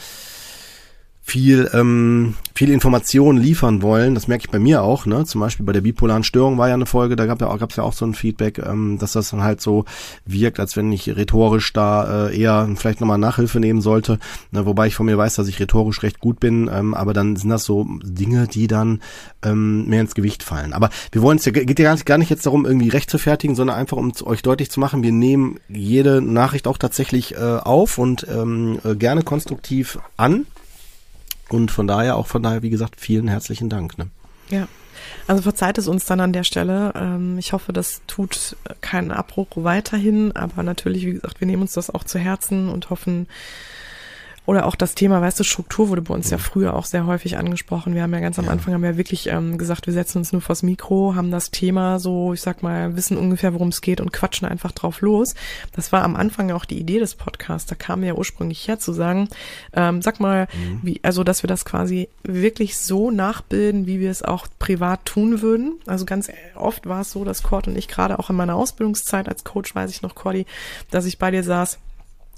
viel, ähm, viel Informationen liefern wollen. Das merke ich bei mir auch. Ne? Zum Beispiel bei der bipolaren Störung war ja eine Folge, da gab ja auch, gab's ja auch so ein Feedback, ähm, dass das dann halt so wirkt, als wenn ich rhetorisch da äh, eher vielleicht nochmal Nachhilfe nehmen sollte. Ne? Wobei ich von mir weiß, dass ich rhetorisch recht gut bin. Ähm, aber dann sind das so Dinge, die dann ähm, mehr ins Gewicht fallen. Aber wir wollen es ja, geht ja gar nicht, gar nicht jetzt darum, irgendwie recht zu fertigen, sondern einfach, um euch deutlich zu machen, wir nehmen jede Nachricht auch tatsächlich äh, auf und ähm, äh, gerne konstruktiv an. Und von daher auch von daher, wie gesagt, vielen herzlichen Dank. Ne? Ja. Also verzeiht es uns dann an der Stelle. Ähm, ich hoffe, das tut keinen Abbruch weiterhin, aber natürlich, wie gesagt, wir nehmen uns das auch zu Herzen und hoffen, oder auch das Thema, weißt du, Struktur wurde bei uns ja mhm. früher auch sehr häufig angesprochen. Wir haben ja ganz am ja. Anfang haben wir wirklich ähm, gesagt, wir setzen uns nur vors Mikro, haben das Thema so, ich sag mal, wissen ungefähr, worum es geht und quatschen einfach drauf los. Das war am Anfang auch die Idee des Podcasts. Da kam ja ursprünglich her zu sagen, ähm, sag mal, mhm. wie, also dass wir das quasi wirklich so nachbilden, wie wir es auch privat tun würden. Also ganz oft war es so, dass Cord und ich gerade auch in meiner Ausbildungszeit als Coach, weiß ich noch, Cordy, dass ich bei dir saß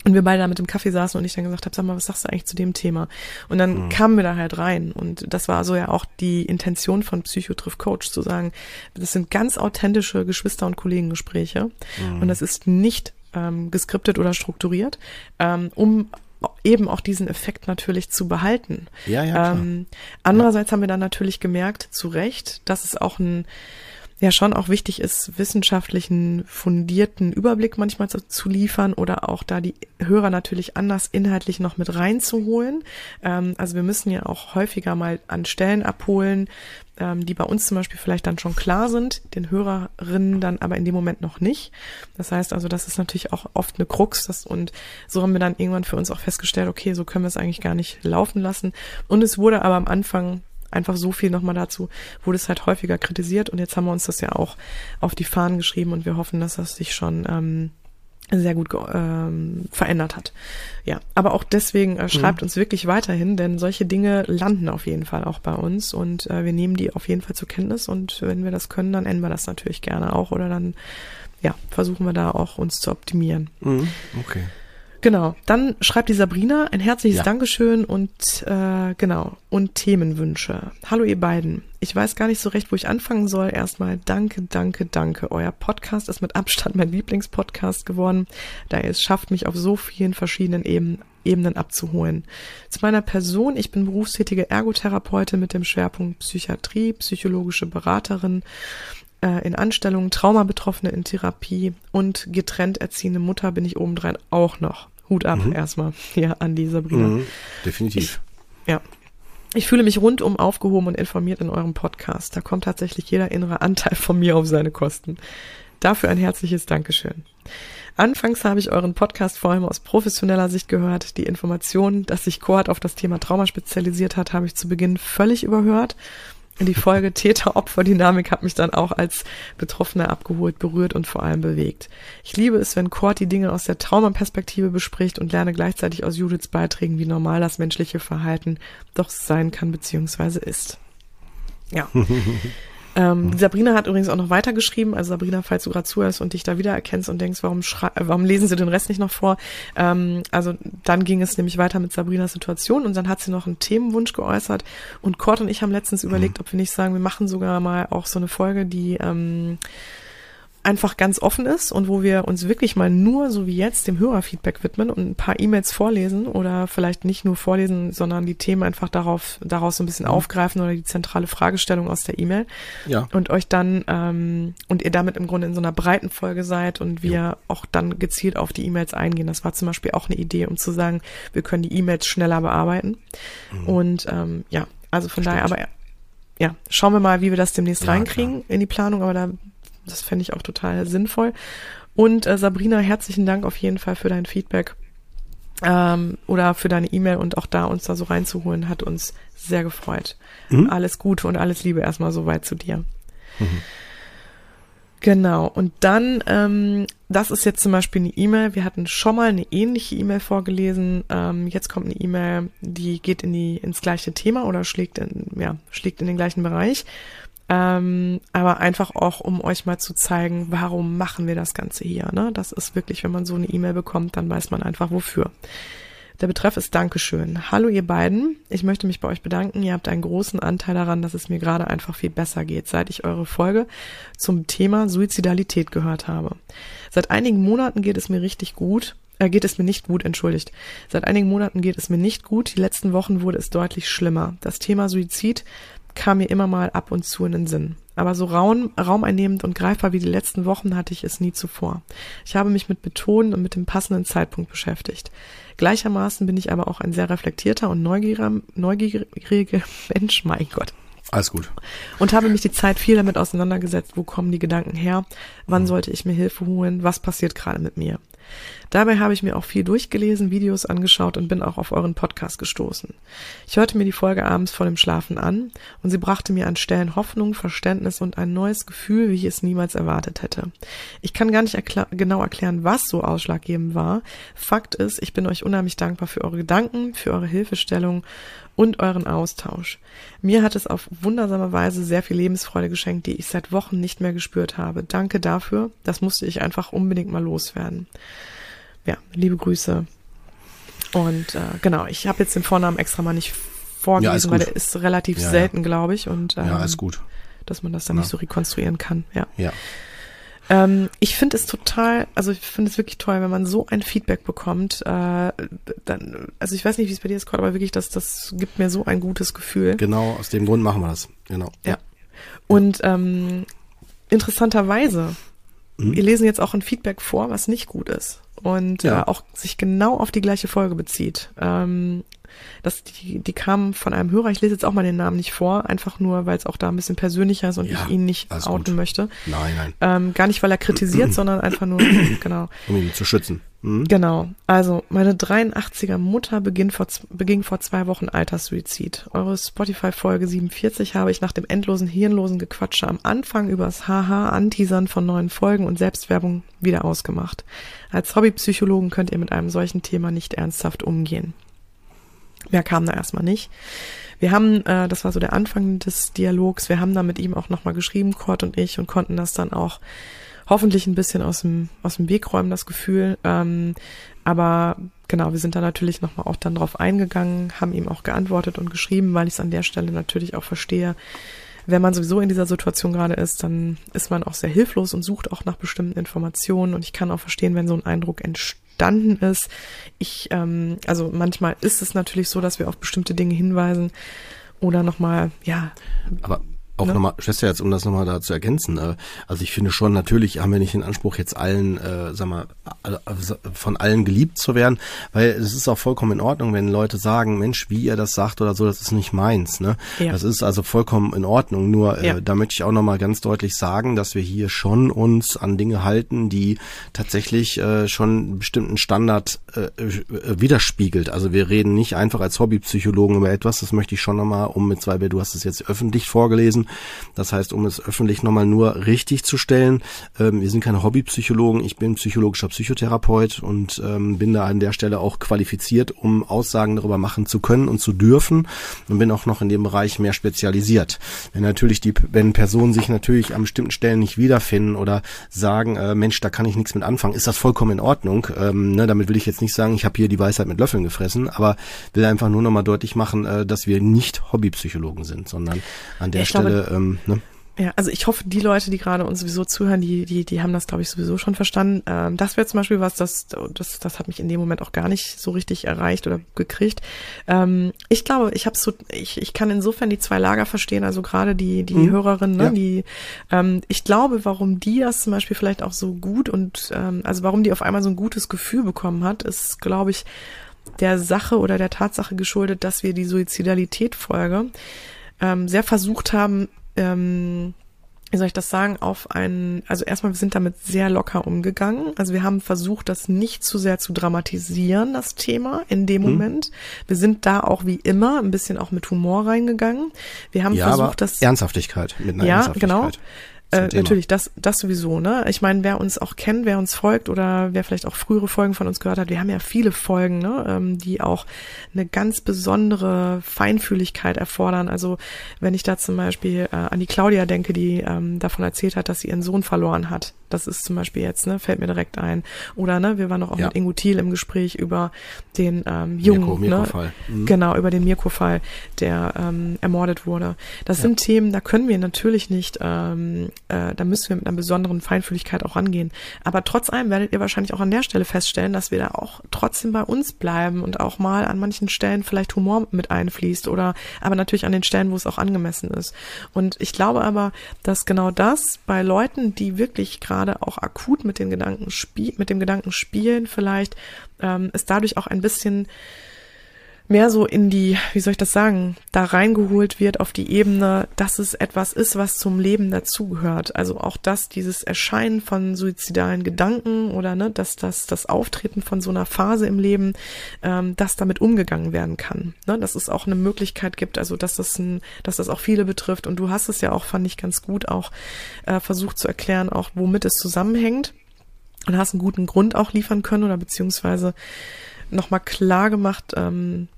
und wir beide da mit dem Kaffee saßen und ich dann gesagt habe, sag mal, was sagst du eigentlich zu dem Thema? Und dann mhm. kamen wir da halt rein. Und das war so ja auch die Intention von Psychotriff Coach, zu sagen, das sind ganz authentische Geschwister- und Kollegengespräche. Mhm. Und das ist nicht ähm, geskriptet oder strukturiert, ähm, um eben auch diesen Effekt natürlich zu behalten. Ja, ja. Ähm, andererseits ja. haben wir dann natürlich gemerkt, zu Recht, dass es auch ein ja schon auch wichtig ist, wissenschaftlichen fundierten Überblick manchmal zu, zu, liefern oder auch da die Hörer natürlich anders inhaltlich noch mit reinzuholen. Ähm, also wir müssen ja auch häufiger mal an Stellen abholen, ähm, die bei uns zum Beispiel vielleicht dann schon klar sind, den Hörerinnen dann aber in dem Moment noch nicht. Das heißt also, das ist natürlich auch oft eine Krux das, und so haben wir dann irgendwann für uns auch festgestellt, okay, so können wir es eigentlich gar nicht laufen lassen. Und es wurde aber am Anfang einfach so viel nochmal dazu, wurde es halt häufiger kritisiert und jetzt haben wir uns das ja auch auf die Fahnen geschrieben und wir hoffen, dass das sich schon ähm, sehr gut ähm, verändert hat. Ja, aber auch deswegen äh, schreibt mhm. uns wirklich weiterhin, denn solche Dinge landen auf jeden Fall auch bei uns und äh, wir nehmen die auf jeden Fall zur Kenntnis und wenn wir das können, dann ändern wir das natürlich gerne auch oder dann ja, versuchen wir da auch uns zu optimieren. Mhm. Okay. Genau. Dann schreibt die Sabrina ein herzliches ja. Dankeschön und äh, genau und Themenwünsche. Hallo ihr beiden. Ich weiß gar nicht so recht, wo ich anfangen soll. Erstmal danke, danke, danke. Euer Podcast ist mit Abstand mein Lieblingspodcast geworden, da ihr es schafft, mich auf so vielen verschiedenen Ebenen Ebenen abzuholen. Zu meiner Person, ich bin berufstätige Ergotherapeutin mit dem Schwerpunkt Psychiatrie, psychologische Beraterin äh, in Anstellung, Traumabetroffene in Therapie und getrennt erziehende Mutter bin ich obendrein auch noch. Hut ab mhm. erstmal hier an die Sabrina. Mhm, definitiv. Ich, ja. Ich fühle mich rundum aufgehoben und informiert in eurem Podcast. Da kommt tatsächlich jeder innere Anteil von mir auf seine Kosten. Dafür ein herzliches Dankeschön. Anfangs habe ich euren Podcast vor allem aus professioneller Sicht gehört. Die Information, dass sich Cohort auf das Thema Trauma spezialisiert hat, habe ich zu Beginn völlig überhört die Folge Täter-Opfer-Dynamik hat mich dann auch als Betroffener abgeholt, berührt und vor allem bewegt. Ich liebe es, wenn Kurt die Dinge aus der Traumaperspektive bespricht und lerne gleichzeitig aus Judiths Beiträgen, wie normal das menschliche Verhalten doch sein kann bzw. ist. Ja. Ähm, mhm. Sabrina hat übrigens auch noch weitergeschrieben. Also Sabrina, falls du gerade zuhörst und dich da wiedererkennst und denkst, warum, äh, warum lesen sie den Rest nicht noch vor? Ähm, also dann ging es nämlich weiter mit Sabrinas Situation und dann hat sie noch einen Themenwunsch geäußert. Und Kurt und ich haben letztens mhm. überlegt, ob wir nicht sagen, wir machen sogar mal auch so eine Folge, die ähm, einfach ganz offen ist und wo wir uns wirklich mal nur, so wie jetzt, dem Hörerfeedback widmen und ein paar E-Mails vorlesen oder vielleicht nicht nur vorlesen, sondern die Themen einfach darauf, daraus so ein bisschen mhm. aufgreifen oder die zentrale Fragestellung aus der E-Mail. Ja. Und euch dann, ähm, und ihr damit im Grunde in so einer breiten Folge seid und wir ja. auch dann gezielt auf die E-Mails eingehen. Das war zum Beispiel auch eine Idee, um zu sagen, wir können die E-Mails schneller bearbeiten. Mhm. Und ähm, ja, also von Stimmt. daher, aber ja, schauen wir mal, wie wir das demnächst ja, reinkriegen klar. in die Planung, aber da das fände ich auch total sinnvoll. Und äh, Sabrina, herzlichen Dank auf jeden Fall für dein Feedback ähm, oder für deine E-Mail und auch da uns da so reinzuholen, hat uns sehr gefreut. Mhm. Alles Gute und alles Liebe erstmal soweit zu dir. Mhm. Genau, und dann, ähm, das ist jetzt zum Beispiel eine E-Mail, wir hatten schon mal eine ähnliche E-Mail vorgelesen, ähm, jetzt kommt eine E-Mail, die geht in die, ins gleiche Thema oder schlägt in, ja, schlägt in den gleichen Bereich. Ähm, aber einfach auch, um euch mal zu zeigen, warum machen wir das Ganze hier. Ne? Das ist wirklich, wenn man so eine E-Mail bekommt, dann weiß man einfach wofür. Der Betreff ist Dankeschön. Hallo ihr beiden. Ich möchte mich bei euch bedanken. Ihr habt einen großen Anteil daran, dass es mir gerade einfach viel besser geht, seit ich eure Folge zum Thema Suizidalität gehört habe. Seit einigen Monaten geht es mir richtig gut. Äh, geht es mir nicht gut, entschuldigt. Seit einigen Monaten geht es mir nicht gut. Die letzten Wochen wurde es deutlich schlimmer. Das Thema Suizid kam mir immer mal ab und zu in den Sinn. Aber so raum, raumeinnehmend und greifbar wie die letzten Wochen hatte ich es nie zuvor. Ich habe mich mit Betonen und mit dem passenden Zeitpunkt beschäftigt. Gleichermaßen bin ich aber auch ein sehr reflektierter und neugieriger, neugieriger Mensch, mein Gott. Alles gut. Und habe mich die Zeit viel damit auseinandergesetzt, wo kommen die Gedanken her, wann mhm. sollte ich mir Hilfe holen, was passiert gerade mit mir. Dabei habe ich mir auch viel durchgelesen, Videos angeschaut und bin auch auf euren Podcast gestoßen. Ich hörte mir die Folge abends vor dem Schlafen an und sie brachte mir an Stellen Hoffnung, Verständnis und ein neues Gefühl, wie ich es niemals erwartet hätte. Ich kann gar nicht erkl genau erklären, was so ausschlaggebend war. Fakt ist, ich bin euch unheimlich dankbar für eure Gedanken, für eure Hilfestellung und euren Austausch. Mir hat es auf wundersame Weise sehr viel Lebensfreude geschenkt, die ich seit Wochen nicht mehr gespürt habe. Danke dafür. Das musste ich einfach unbedingt mal loswerden. Ja, liebe Grüße. Und äh, genau, ich habe jetzt den Vornamen extra mal nicht vorgelesen, ja, weil der ist relativ ja, selten, glaube ich. Und ähm, ja, ist gut. Dass man das dann nicht so rekonstruieren kann. Ja. Ja. Ähm, ich finde es total, also ich finde es wirklich toll, wenn man so ein Feedback bekommt. Äh, dann, also ich weiß nicht, wie es bei dir ist, aber wirklich, das, das gibt mir so ein gutes Gefühl. Genau, aus dem Grund machen wir das. Genau. Ja. Und ähm, interessanterweise, mhm. wir lesen jetzt auch ein Feedback vor, was nicht gut ist und ja. äh, auch sich genau auf die gleiche Folge bezieht. Ähm, das, die, die kam von einem Hörer, ich lese jetzt auch mal den Namen nicht vor, einfach nur, weil es auch da ein bisschen persönlicher ist und ja, ich ihn nicht outen gut. möchte. Nein, nein. Ähm, gar nicht, weil er kritisiert, sondern einfach nur, genau. Um ihn zu schützen. Mhm. Genau. Also, meine 83er Mutter beging vor, beging vor zwei Wochen Alterssuizid. Eure Spotify-Folge 47 habe ich nach dem endlosen, hirnlosen Gequatsche am Anfang übers Haha Anteasern von neuen Folgen und Selbstwerbung wieder ausgemacht. Als Hobbypsychologen könnt ihr mit einem solchen Thema nicht ernsthaft umgehen. Mehr kam da erstmal nicht. Wir haben, äh, das war so der Anfang des Dialogs, wir haben da mit ihm auch nochmal geschrieben, Kurt und ich, und konnten das dann auch hoffentlich ein bisschen aus dem, aus dem Weg räumen, das Gefühl. Ähm, aber genau, wir sind da natürlich nochmal auch dann drauf eingegangen, haben ihm auch geantwortet und geschrieben, weil ich es an der Stelle natürlich auch verstehe. Wenn man sowieso in dieser Situation gerade ist, dann ist man auch sehr hilflos und sucht auch nach bestimmten Informationen. Und ich kann auch verstehen, wenn so ein Eindruck entstanden ist. Ich, ähm, also manchmal ist es natürlich so, dass wir auf bestimmte Dinge hinweisen oder nochmal, ja. Aber auch ne? nochmal, Schwester, jetzt um das nochmal da zu ergänzen, äh, also ich finde schon, natürlich haben wir nicht den Anspruch, jetzt allen, äh, sag mal, von allen geliebt zu werden, weil es ist auch vollkommen in Ordnung, wenn Leute sagen, Mensch, wie ihr das sagt oder so, das ist nicht meins. Ne? Ja. Das ist also vollkommen in Ordnung. Nur äh, ja. da möchte ich auch nochmal ganz deutlich sagen, dass wir hier schon uns an Dinge halten, die tatsächlich äh, schon einen bestimmten Standard äh, äh, widerspiegelt. Also wir reden nicht einfach als Hobbypsychologen über etwas, das möchte ich schon nochmal, um mit zwei, du hast es jetzt öffentlich vorgelesen, das heißt, um es öffentlich nochmal nur richtig zu stellen, ähm, wir sind keine Hobbypsychologen, ich bin psychologischer Psychotherapeut und ähm, bin da an der Stelle auch qualifiziert, um Aussagen darüber machen zu können und zu dürfen und bin auch noch in dem Bereich mehr spezialisiert. Wenn natürlich die, wenn Personen sich natürlich an bestimmten Stellen nicht wiederfinden oder sagen, äh, Mensch, da kann ich nichts mit anfangen, ist das vollkommen in Ordnung. Ähm, ne, damit will ich jetzt nicht sagen, ich habe hier die Weisheit mit Löffeln gefressen, aber will einfach nur nochmal deutlich machen, äh, dass wir nicht Hobbypsychologen sind, sondern an der ich Stelle ähm, ne? Ja, also ich hoffe, die Leute, die gerade uns sowieso zuhören, die, die, die haben das, glaube ich, sowieso schon verstanden. Ähm, das wäre zum Beispiel was, das, das, das hat mich in dem Moment auch gar nicht so richtig erreicht oder gekriegt. Ähm, ich glaube, ich habe so, ich, ich kann insofern die zwei Lager verstehen, also gerade die, die mhm. Hörerinnen, ne, ja. die, ähm, ich glaube, warum die das zum Beispiel vielleicht auch so gut und ähm, also warum die auf einmal so ein gutes Gefühl bekommen hat, ist, glaube ich, der Sache oder der Tatsache geschuldet, dass wir die Suizidalität-Folge ähm, sehr versucht haben, ähm, wie soll ich das sagen, auf einen, also erstmal, wir sind damit sehr locker umgegangen. Also wir haben versucht, das nicht zu sehr zu dramatisieren, das Thema in dem mhm. Moment. Wir sind da auch wie immer ein bisschen auch mit Humor reingegangen. Wir haben ja, versucht, das. Ernsthaftigkeit, mit einer ja, Ernsthaftigkeit. genau. Äh, natürlich, das, das sowieso, ne? Ich meine, wer uns auch kennt, wer uns folgt oder wer vielleicht auch frühere Folgen von uns gehört hat, wir haben ja viele Folgen, ne, ähm, die auch eine ganz besondere Feinfühligkeit erfordern. Also wenn ich da zum Beispiel äh, an die Claudia denke, die ähm, davon erzählt hat, dass sie ihren Sohn verloren hat. Das ist zum Beispiel jetzt, ne, fällt mir direkt ein. Oder ne, wir waren noch auch ja. mit Ingo Thiel im Gespräch über den ähm, Jungen, Mirko, Mirko ne? Mhm. Genau, über den Mirko-Fall, der ähm, ermordet wurde. Das ja. sind Themen, da können wir natürlich nicht ähm, äh, da müssen wir mit einer besonderen Feinfühligkeit auch rangehen. Aber trotz allem werdet ihr wahrscheinlich auch an der Stelle feststellen, dass wir da auch trotzdem bei uns bleiben und auch mal an manchen Stellen vielleicht Humor mit einfließt oder aber natürlich an den Stellen, wo es auch angemessen ist. Und ich glaube aber, dass genau das bei Leuten, die wirklich gerade auch akut mit den Gedanken spiel mit dem Gedanken spielen, vielleicht ähm, ist dadurch auch ein bisschen mehr so in die, wie soll ich das sagen, da reingeholt wird auf die Ebene, dass es etwas ist, was zum Leben dazugehört. Also auch das, dieses Erscheinen von suizidalen Gedanken oder ne, dass das, das Auftreten von so einer Phase im Leben, ähm, dass damit umgegangen werden kann. Ne, dass es auch eine Möglichkeit gibt, also dass das ein, dass das auch viele betrifft. Und du hast es ja auch, fand ich ganz gut, auch äh, versucht zu erklären, auch womit es zusammenhängt. Und hast einen guten Grund auch liefern können oder beziehungsweise nochmal klar gemacht, ähm,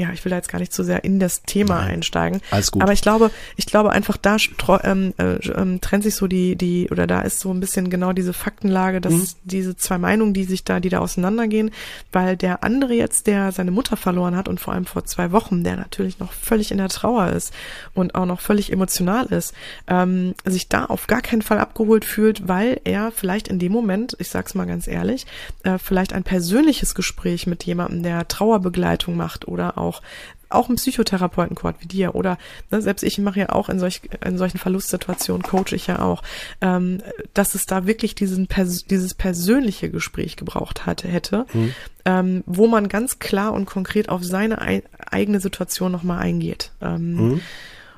ja, ich will da jetzt gar nicht zu sehr in das Thema Nein, einsteigen. Alles gut. Aber ich glaube, ich glaube einfach da ähm, äh, ähm, trennt sich so die, die, oder da ist so ein bisschen genau diese Faktenlage, dass mhm. diese zwei Meinungen, die sich da, die da auseinandergehen, weil der andere jetzt, der seine Mutter verloren hat und vor allem vor zwei Wochen, der natürlich noch völlig in der Trauer ist und auch noch völlig emotional ist, ähm, sich da auf gar keinen Fall abgeholt fühlt, weil er vielleicht in dem Moment, ich sag's mal ganz ehrlich, äh, vielleicht ein persönliches Gespräch mit jemandem, der Trauerbegleitung macht oder auch auch ein Psychotherapeuten-Quad wie dir oder ne, selbst ich mache ja auch in, solch, in solchen Verlustsituationen, coach ich ja auch, ähm, dass es da wirklich diesen Pers dieses persönliche Gespräch gebraucht hatte, hätte, mhm. ähm, wo man ganz klar und konkret auf seine ei eigene Situation nochmal eingeht. Ähm, mhm.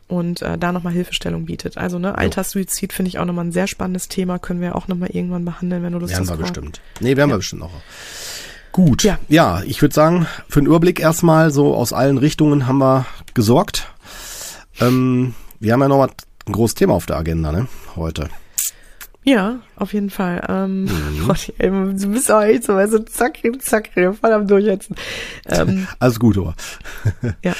Und äh, da nochmal Hilfestellung bietet. Also ne, Alterssuizid finde ich auch nochmal ein sehr spannendes Thema, können wir auch nochmal irgendwann behandeln, wenn du Lust hast. Werden wir bestimmt. Nee, werden ja. wir bestimmt noch. Gut, ja, ja ich würde sagen, für den Überblick erstmal so aus allen Richtungen haben wir gesorgt. Ähm, wir haben ja noch mal ein großes Thema auf der Agenda, ne, heute. Ja, auf jeden Fall. Ähm, mhm. Gott, ey, du bist auch echt so, also zack, zack, voll am Durchsetzen. Ähm, Alles gut, oder? ja.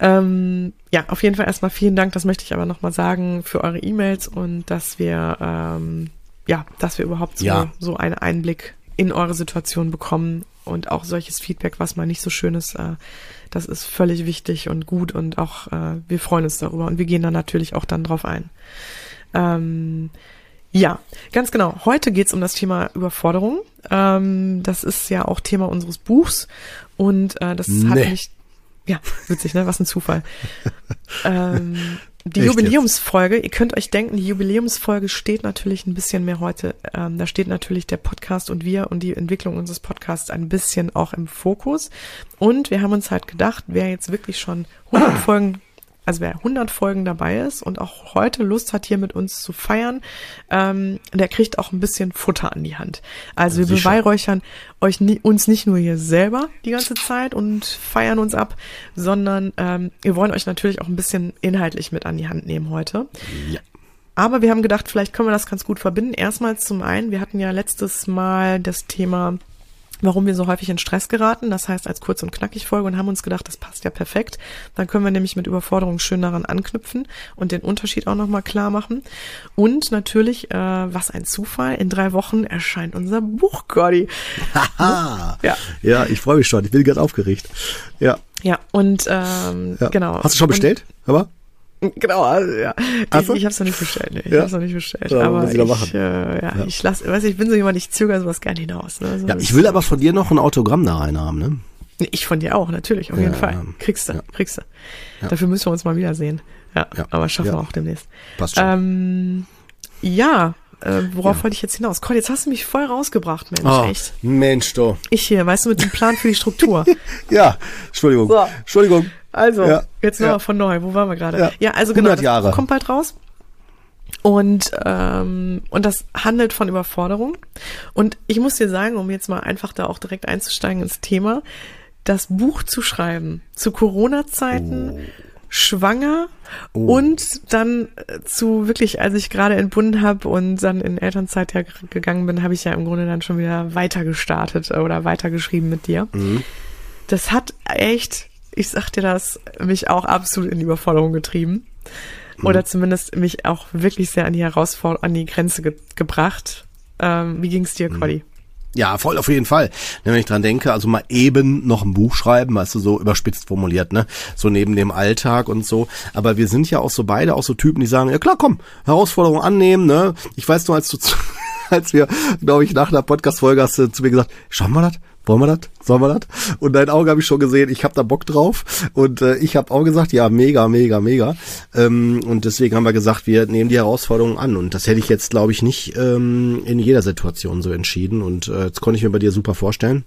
Ähm, ja, auf jeden Fall erstmal vielen Dank, das möchte ich aber nochmal sagen, für eure E-Mails und dass wir ähm, ja, dass wir überhaupt so, Ja. so einen Einblick in eure Situation bekommen und auch solches Feedback, was mal nicht so schön ist, äh, das ist völlig wichtig und gut und auch äh, wir freuen uns darüber und wir gehen da natürlich auch dann drauf ein. Ähm, ja, ganz genau. Heute geht's um das Thema Überforderung. Ähm, das ist ja auch Thema unseres Buchs und äh, das hat Nee. mich ja, witzig, ne? Was ein Zufall. ähm, die Echt Jubiläumsfolge, ihr könnt euch denken, die Jubiläumsfolge steht natürlich ein bisschen mehr heute, ähm, da steht natürlich der Podcast und wir und die Entwicklung unseres Podcasts ein bisschen auch im Fokus. Und wir haben uns halt gedacht, wer jetzt wirklich schon 100 Folgen, also wer 100 Folgen dabei ist und auch heute Lust hat, hier mit uns zu feiern, ähm, der kriegt auch ein bisschen Futter an die Hand. Also wir Sicher. beweihräuchern euch uns nicht nur hier selber die ganze Zeit und feiern uns ab, sondern ähm, wir wollen euch natürlich auch ein bisschen inhaltlich mit an die Hand nehmen heute. Ja. Aber wir haben gedacht, vielleicht können wir das ganz gut verbinden. Erstmal zum einen, wir hatten ja letztes Mal das Thema, warum wir so häufig in Stress geraten. Das heißt, als kurz und knackig Folge und haben uns gedacht, das passt ja perfekt. Dann können wir nämlich mit Überforderung schön daran anknüpfen und den Unterschied auch nochmal klar machen. Und natürlich, äh, was ein Zufall, in drei Wochen erscheint unser Buch, Gordy. Haha. Ja. Ja, ich freue mich schon. Ich bin ganz aufgeregt. Ja. Ja, und ähm, ja. genau. Hast du schon Und- bestellt? Aber? Genau, also, ja. Hast Ich, ich habe es noch nicht bestellt. Nee, ich Ja. habe es noch nicht bestellt. Ja, aber ich, äh, ja, Ja. ich lass, weiß ich, bin so jemand, ich zögere sowas gerne hinaus. Ne? So, Ja, ich will aber von dir noch ein Autogramm da rein haben, ne? Ich von dir auch, natürlich, auf jeden Ja, Fall. Kriegst du, Ja. kriegst du. Ja. Dafür müssen wir uns mal wiedersehen. Ja, aber schaffen wir auch demnächst. Passt schon. Ähm, ja, äh, worauf wollte ich jetzt hinaus? Gott, jetzt hast du mich voll rausgebracht, Mensch, oh, echt. Mensch, du. Ich hier, weißt du, mit dem Plan für die Struktur. Ja, Entschuldigung. So. Entschuldigung. Also, Ja, jetzt nochmal ja. von neu. Wo waren wir gerade? Ja. Ja, also genau, 100 das Jahre. Kommt bald raus. Und, ähm, und das handelt von Überforderung. Und ich muss dir sagen, um jetzt mal einfach da auch direkt einzusteigen ins Thema, das Buch zu schreiben zu Corona-Zeiten, schwanger Oh. und dann äh, zu wirklich, als ich gerade entbunden habe und dann in Elternzeit ja gegangen bin, habe ich ja im Grunde dann schon wieder weiter gestartet oder weitergeschrieben mit dir. Mhm. Das hat echt, ich sag dir das, mich auch absolut in die Überforderung getrieben. Mhm. Oder zumindest mich auch wirklich sehr an die Herausforderung, an die Grenze ge gebracht. Ähm, wie ging's dir, Cody? Ja, voll auf jeden Fall. Wenn ich dran denke, also mal eben noch ein Buch schreiben, weißt du, so überspitzt formuliert, ne? So neben dem Alltag und so. Aber wir sind ja auch so beide auch so Typen, die sagen, ja klar, komm, Herausforderung annehmen, ne? Ich weiß nur, als du, zu- als wir, glaube ich, nach einer Podcast-Folge hast du zu mir gesagt, schauen wir das? Wollen wir das? Sollen wir das? Und dein Auge habe ich schon gesehen, ich habe da Bock drauf. Und äh, ich habe auch gesagt, ja, mega, mega, mega. Ähm, und deswegen haben wir gesagt, wir nehmen die Herausforderung an. Und das hätte ich jetzt, glaube ich, nicht ähm, in jeder Situation so entschieden. Und äh, jetzt konnte ich mir bei dir super vorstellen.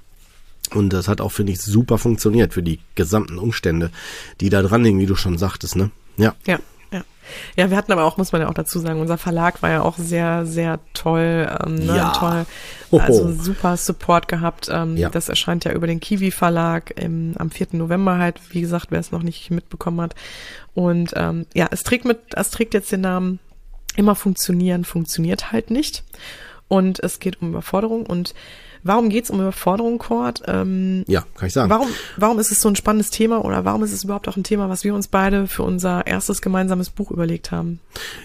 Und das hat auch, finde ich, super funktioniert für die gesamten Umstände, die da dran liegen, wie du schon sagtest, ne? Ja. Ja, ja. Wir hatten aber auch, muss man ja auch dazu sagen, unser Verlag war ja auch sehr, sehr toll, ähm, ne, Ja. toll. Also super Support gehabt. Ähm, Ja. Das erscheint ja über den Kiwi Verlag im, am 4. November halt, wie gesagt, wer es noch nicht mitbekommen hat. Und ähm, ja, es trägt mit, es trägt jetzt den Namen immer funktionieren, funktioniert halt nicht. Und es geht um Überforderung. Und warum geht's um Überforderung, Cord? Ähm, Ja, kann ich sagen. Warum, warum ist es so ein spannendes Thema oder warum ist es überhaupt auch ein Thema, was wir uns beide für unser erstes gemeinsames Buch überlegt haben?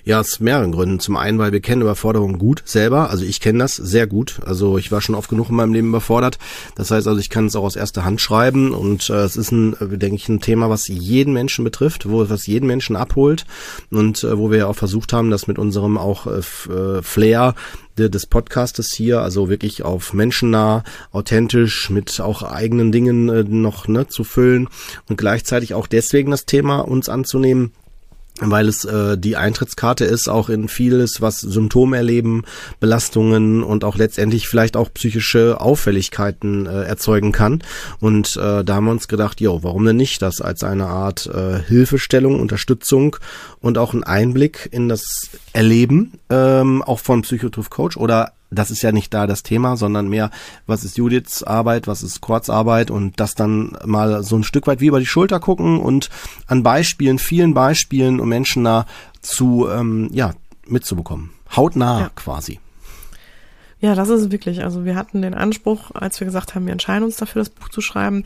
Ja, aus mehreren Gründen. Zum einen, weil wir kennen Überforderung gut selber. Also ich kenne das sehr gut. Also ich war schon oft genug in meinem Leben überfordert. Das heißt also, ich kann es auch aus erster Hand schreiben. Und äh, es ist ein, denke ich, ein Thema, was jeden Menschen betrifft, wo was jeden Menschen abholt. Und äh, wo wir ja auch versucht haben, das mit unserem auch äh, äh, Flair de- des Podcastes hier, also wirklich auf menschennah, authentisch, mit auch eigenen Dingen äh, noch ne, zu füllen und gleichzeitig auch deswegen das Thema uns anzunehmen, weil es äh, die Eintrittskarte ist, auch in vieles, was Symptome erleben, Belastungen und auch letztendlich vielleicht auch psychische Auffälligkeiten äh, erzeugen kann. Und äh, da haben wir uns gedacht, jo, warum denn nicht das als eine Art äh, Hilfestellung, Unterstützung und auch ein Einblick in das Erleben, ähm, auch von Psychotrof Coach oder das ist ja nicht da das Thema, sondern mehr, was ist Judiths Arbeit, was ist Quartz Arbeit und das dann mal so ein Stück weit wie über die Schulter gucken und an Beispielen, vielen Beispielen und Menschen nah zu, ähm, ja, mitzubekommen. Hautnah Ja. quasi. Ja, das ist wirklich. Also wir hatten den Anspruch, als wir gesagt haben, wir entscheiden uns dafür, das Buch zu schreiben,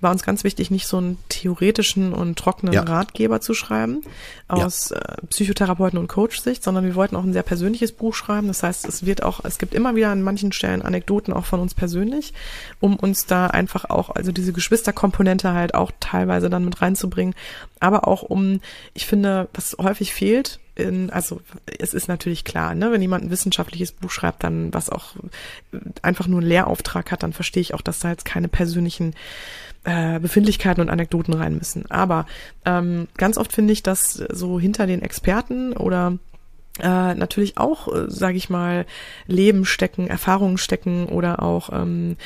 war uns ganz wichtig, nicht so einen theoretischen und trockenen ja. Ratgeber zu schreiben aus ja. äh, Psychotherapeuten und Coach-Sicht, sondern wir wollten auch ein sehr persönliches Buch schreiben. Das heißt, es wird auch, es gibt immer wieder an manchen Stellen Anekdoten auch von uns persönlich, um uns da einfach auch, also diese Geschwisterkomponente halt auch teilweise dann mit reinzubringen, aber auch um, ich finde, was häufig fehlt, in, also es ist natürlich klar, ne, wenn jemand ein wissenschaftliches Buch schreibt, dann was auch einfach nur einen Lehrauftrag hat, dann verstehe ich auch, dass da jetzt keine persönlichen äh, Befindlichkeiten und Anekdoten rein müssen. Aber ähm, ganz oft finde ich, dass so hinter den Experten oder äh, natürlich auch, äh, sage ich mal, Leben stecken, Erfahrungen stecken oder auch ähm,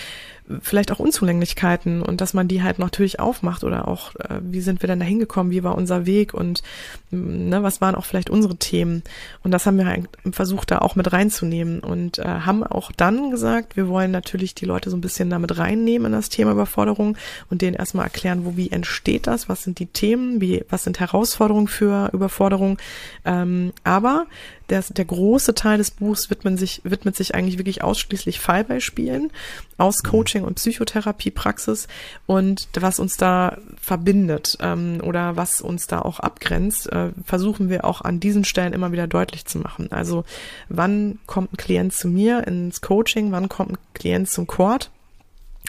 vielleicht auch Unzulänglichkeiten und dass man die halt natürlich aufmacht oder auch, äh, wie sind wir denn da hingekommen, wie war unser Weg und mm, ne, was waren auch vielleicht unsere Themen. Und das haben wir halt versucht, da auch mit reinzunehmen und äh, haben auch dann gesagt, wir wollen natürlich die Leute so ein bisschen damit reinnehmen in das Thema Überforderung und denen erstmal erklären, wo, wie entsteht das, was sind die Themen, wie, was sind Herausforderungen für Überforderung. Ähm, aber der, der große Teil des Buchs widmet sich, widmet sich eigentlich wirklich ausschließlich Fallbeispielen aus mhm. Coaching und Psychotherapiepraxis und was uns da verbindet ähm, oder was uns da auch abgrenzt, äh, versuchen wir auch an diesen Stellen immer wieder deutlich zu machen. Also wann kommt ein Klient zu mir ins Coaching, wann kommt ein Klient zum Court?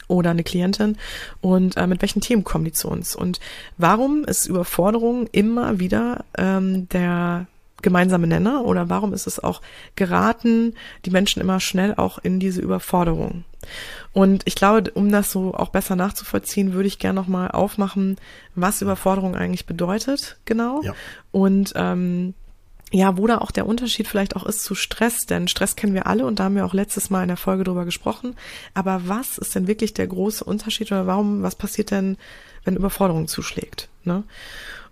oder eine Klientin und äh, mit welchen Themen kommen die zu uns und warum ist Überforderung immer wieder ähm, der gemeinsame Nenner oder warum ist es auch geraten, die Menschen immer schnell auch in diese Überforderung? Und ich glaube, um das so auch besser nachzuvollziehen, würde ich gerne nochmal aufmachen, was Überforderung eigentlich bedeutet, genau. Ja. Und ähm, ja, wo da auch der Unterschied vielleicht auch ist zu Stress, denn Stress kennen wir alle und da haben wir auch letztes Mal in der Folge drüber gesprochen. Aber was ist denn wirklich der große Unterschied oder warum, was passiert denn, wenn Überforderung zuschlägt? Ne?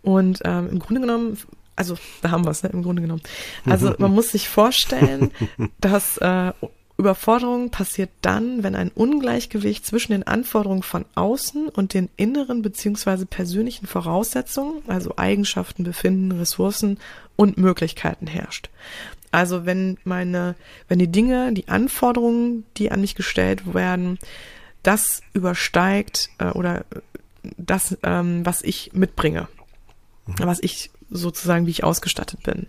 Und ähm, im Grunde genommen also da haben wir es, ne, im Grunde genommen. Also man muss sich vorstellen, dass äh, Überforderung passiert dann, wenn ein Ungleichgewicht zwischen den Anforderungen von außen und den inneren beziehungsweise persönlichen Voraussetzungen, also Eigenschaften, Befinden, Ressourcen und Möglichkeiten herrscht. Also wenn meine, wenn die Dinge, die Anforderungen, die an mich gestellt werden, das übersteigt äh, oder das, ähm, was ich mitbringe, mhm. was ich sozusagen, wie ich ausgestattet bin.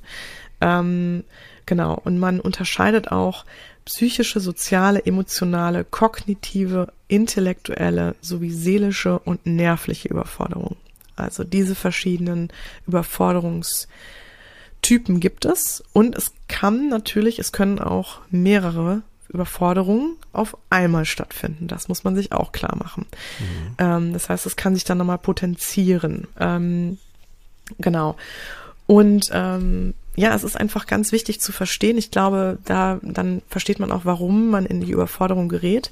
Ähm, genau. Und man unterscheidet auch psychische, soziale, emotionale, kognitive, intellektuelle sowie seelische und nervliche Überforderung. Also diese verschiedenen Überforderungstypen gibt es und es kann natürlich, es können auch mehrere Überforderungen auf einmal stattfinden. Das muss man sich auch klar machen. Mhm. Ähm, das heißt, es kann sich dann nochmal potenzieren. Ähm, Genau. Und ähm, ja, es ist einfach ganz wichtig zu verstehen. Ich glaube, da dann versteht man auch, warum man in die Überforderung gerät.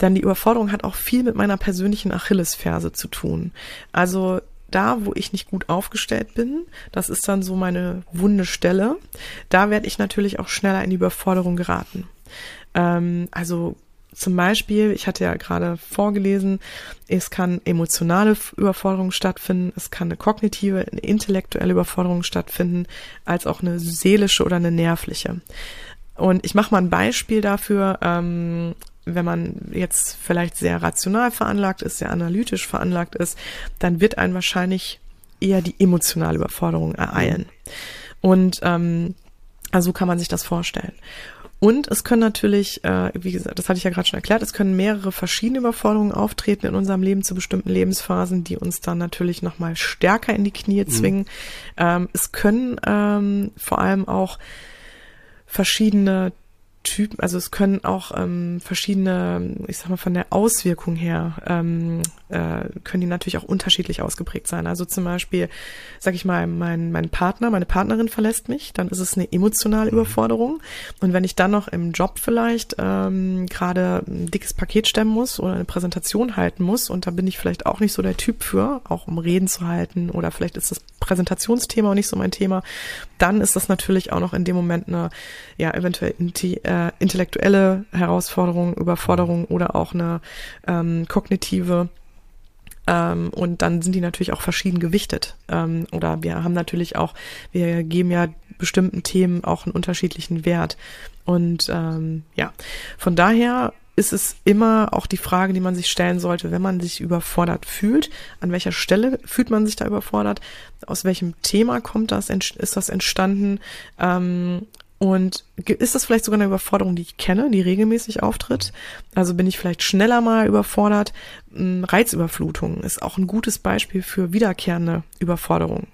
Denn die Überforderung hat auch viel mit meiner persönlichen Achillesferse zu tun. Also da, wo ich nicht gut aufgestellt bin, das ist dann so meine wunde Stelle. Da werde ich natürlich auch schneller in die Überforderung geraten. Ähm, also zum Beispiel, ich hatte ja gerade vorgelesen, es kann emotionale Überforderung stattfinden, es kann eine kognitive, eine intellektuelle Überforderung stattfinden, als auch eine seelische oder eine nervliche. Und ich mache mal ein Beispiel dafür, ähm, wenn man jetzt vielleicht sehr rational veranlagt ist, sehr analytisch veranlagt ist, dann wird einen wahrscheinlich eher die emotionale Überforderung ereilen. Und ähm, also kann man sich das vorstellen. Und es können natürlich, äh, wie gesagt, das hatte ich ja gerade schon erklärt, es können mehrere verschiedene Überforderungen auftreten in unserem Leben zu bestimmten Lebensphasen, die uns dann natürlich nochmal stärker in die Knie mhm. zwingen. Mhm. Ähm, es können ähm, vor allem auch verschiedene Typen, also es können auch ähm, verschiedene, ich sag mal von der Auswirkung her, ähm, äh, können die natürlich auch unterschiedlich ausgeprägt sein. Also zum Beispiel, sag ich mal, mein, mein Partner, meine Partnerin verlässt mich, dann ist es eine emotionale mhm. Überforderung. Und wenn ich dann noch im Job vielleicht ähm, gerade ein dickes Paket stemmen muss oder eine Präsentation halten muss und da bin ich vielleicht auch nicht so der Typ für, auch um Reden zu halten oder vielleicht ist das Präsentationsthema auch nicht so mein Thema, dann ist das natürlich auch noch in dem Moment eine, ja, eventuell äh, intellektuelle Herausforderung, Überforderung oder auch eine ähm, kognitive ähm, und dann sind die natürlich auch verschieden gewichtet. Ähm, oder wir haben natürlich auch, wir geben ja bestimmten Themen auch einen unterschiedlichen Wert. Und ähm, ja, von daher ist es immer auch die Frage, die man sich stellen sollte, wenn man sich überfordert fühlt. An welcher Stelle fühlt man sich da überfordert? Aus welchem Thema kommt das? Ist das entstanden? Ähm, und ist das vielleicht sogar eine Überforderung, die ich kenne, die regelmäßig auftritt? Also bin ich vielleicht schneller mal überfordert? Hm, Reizüberflutung ist auch ein gutes Beispiel für wiederkehrende Überforderung.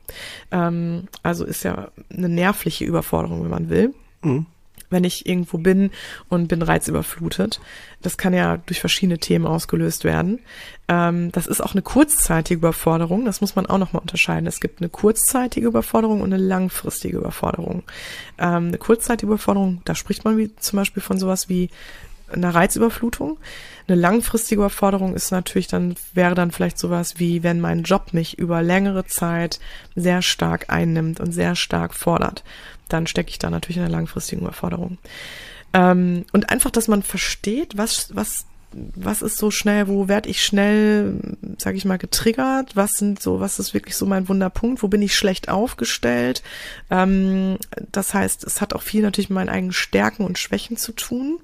Ähm, also ist ja eine nervliche Überforderung, wenn man will. Mhm wenn ich irgendwo bin und bin reizüberflutet. Das kann ja durch verschiedene Themen ausgelöst werden. Ähm, das ist auch eine kurzzeitige Überforderung. Das muss man auch nochmal unterscheiden. Es gibt eine kurzzeitige Überforderung und eine langfristige Überforderung. Ähm, eine kurzzeitige Überforderung, da spricht man wie zum Beispiel von sowas wie einer Reizüberflutung. Eine langfristige Überforderung ist natürlich dann, wäre dann vielleicht sowas wie, wenn mein Job mich über längere Zeit sehr stark einnimmt und sehr stark fordert dann stecke ich da natürlich in einer langfristigen Überforderung. Ähm, und einfach, dass man versteht, was, was, was ist so schnell, wo werde ich schnell, sage ich mal, getriggert, was sind so, was ist wirklich so mein Wunderpunkt, wo bin ich schlecht aufgestellt. Ähm, das heißt, es hat auch viel natürlich mit meinen eigenen Stärken und Schwächen zu tun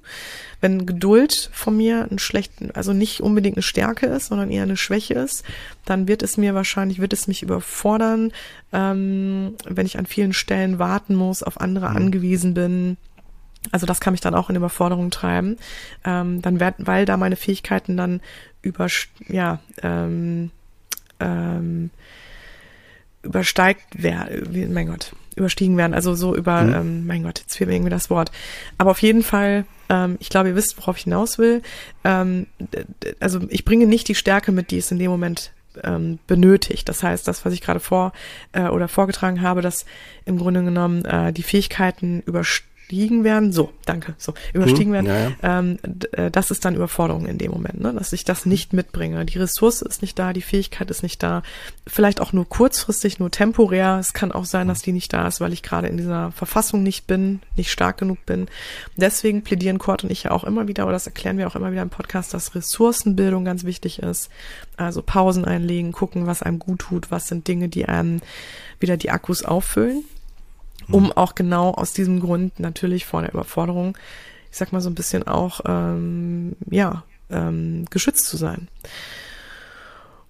wenn Geduld von mir ein schlechten, also nicht unbedingt eine Stärke ist, sondern eher eine Schwäche ist, dann wird es mir wahrscheinlich, wird es mich überfordern, ähm, wenn ich an vielen Stellen warten muss, auf andere mhm. angewiesen bin. Also das kann mich dann auch in Überforderung treiben, ähm, dann werden, weil da meine Fähigkeiten dann über, ja, ähm, ähm, übersteigt werden, mein Gott, überstiegen werden, also so über, mhm. ähm, mein Gott, jetzt fehlt mir irgendwie das Wort. Aber auf jeden Fall ähm, ich glaube, ihr wisst, worauf ich hinaus will. Ähm, also ich bringe nicht die Stärke mit, die es in dem Moment ähm, benötigt. Das heißt, das, was ich gerade vor äh, oder vorgetragen habe, dass im Grunde genommen äh, die Fähigkeiten übersteigen überstiegen werden, so, danke, so, überstiegen hm, werden, ja, ja. Ähm, äh, das ist dann Überforderung in dem Moment, ne? dass ich das nicht mitbringe. Die Ressource ist nicht da, die Fähigkeit ist nicht da, vielleicht auch nur kurzfristig, nur temporär. Es kann auch sein, dass die nicht da ist, weil ich gerade in dieser Verfassung nicht bin, nicht stark genug bin. Deswegen plädieren Kurt und ich ja auch immer wieder, oder das erklären wir auch immer wieder im Podcast, dass Ressourcenbildung ganz wichtig ist. Also Pausen einlegen, gucken, was einem gut tut, was sind Dinge, die einem wieder die Akkus auffüllen um auch genau aus diesem Grund natürlich vor der Überforderung, ich sag mal so ein bisschen auch, ähm, ja, ähm, geschützt zu sein.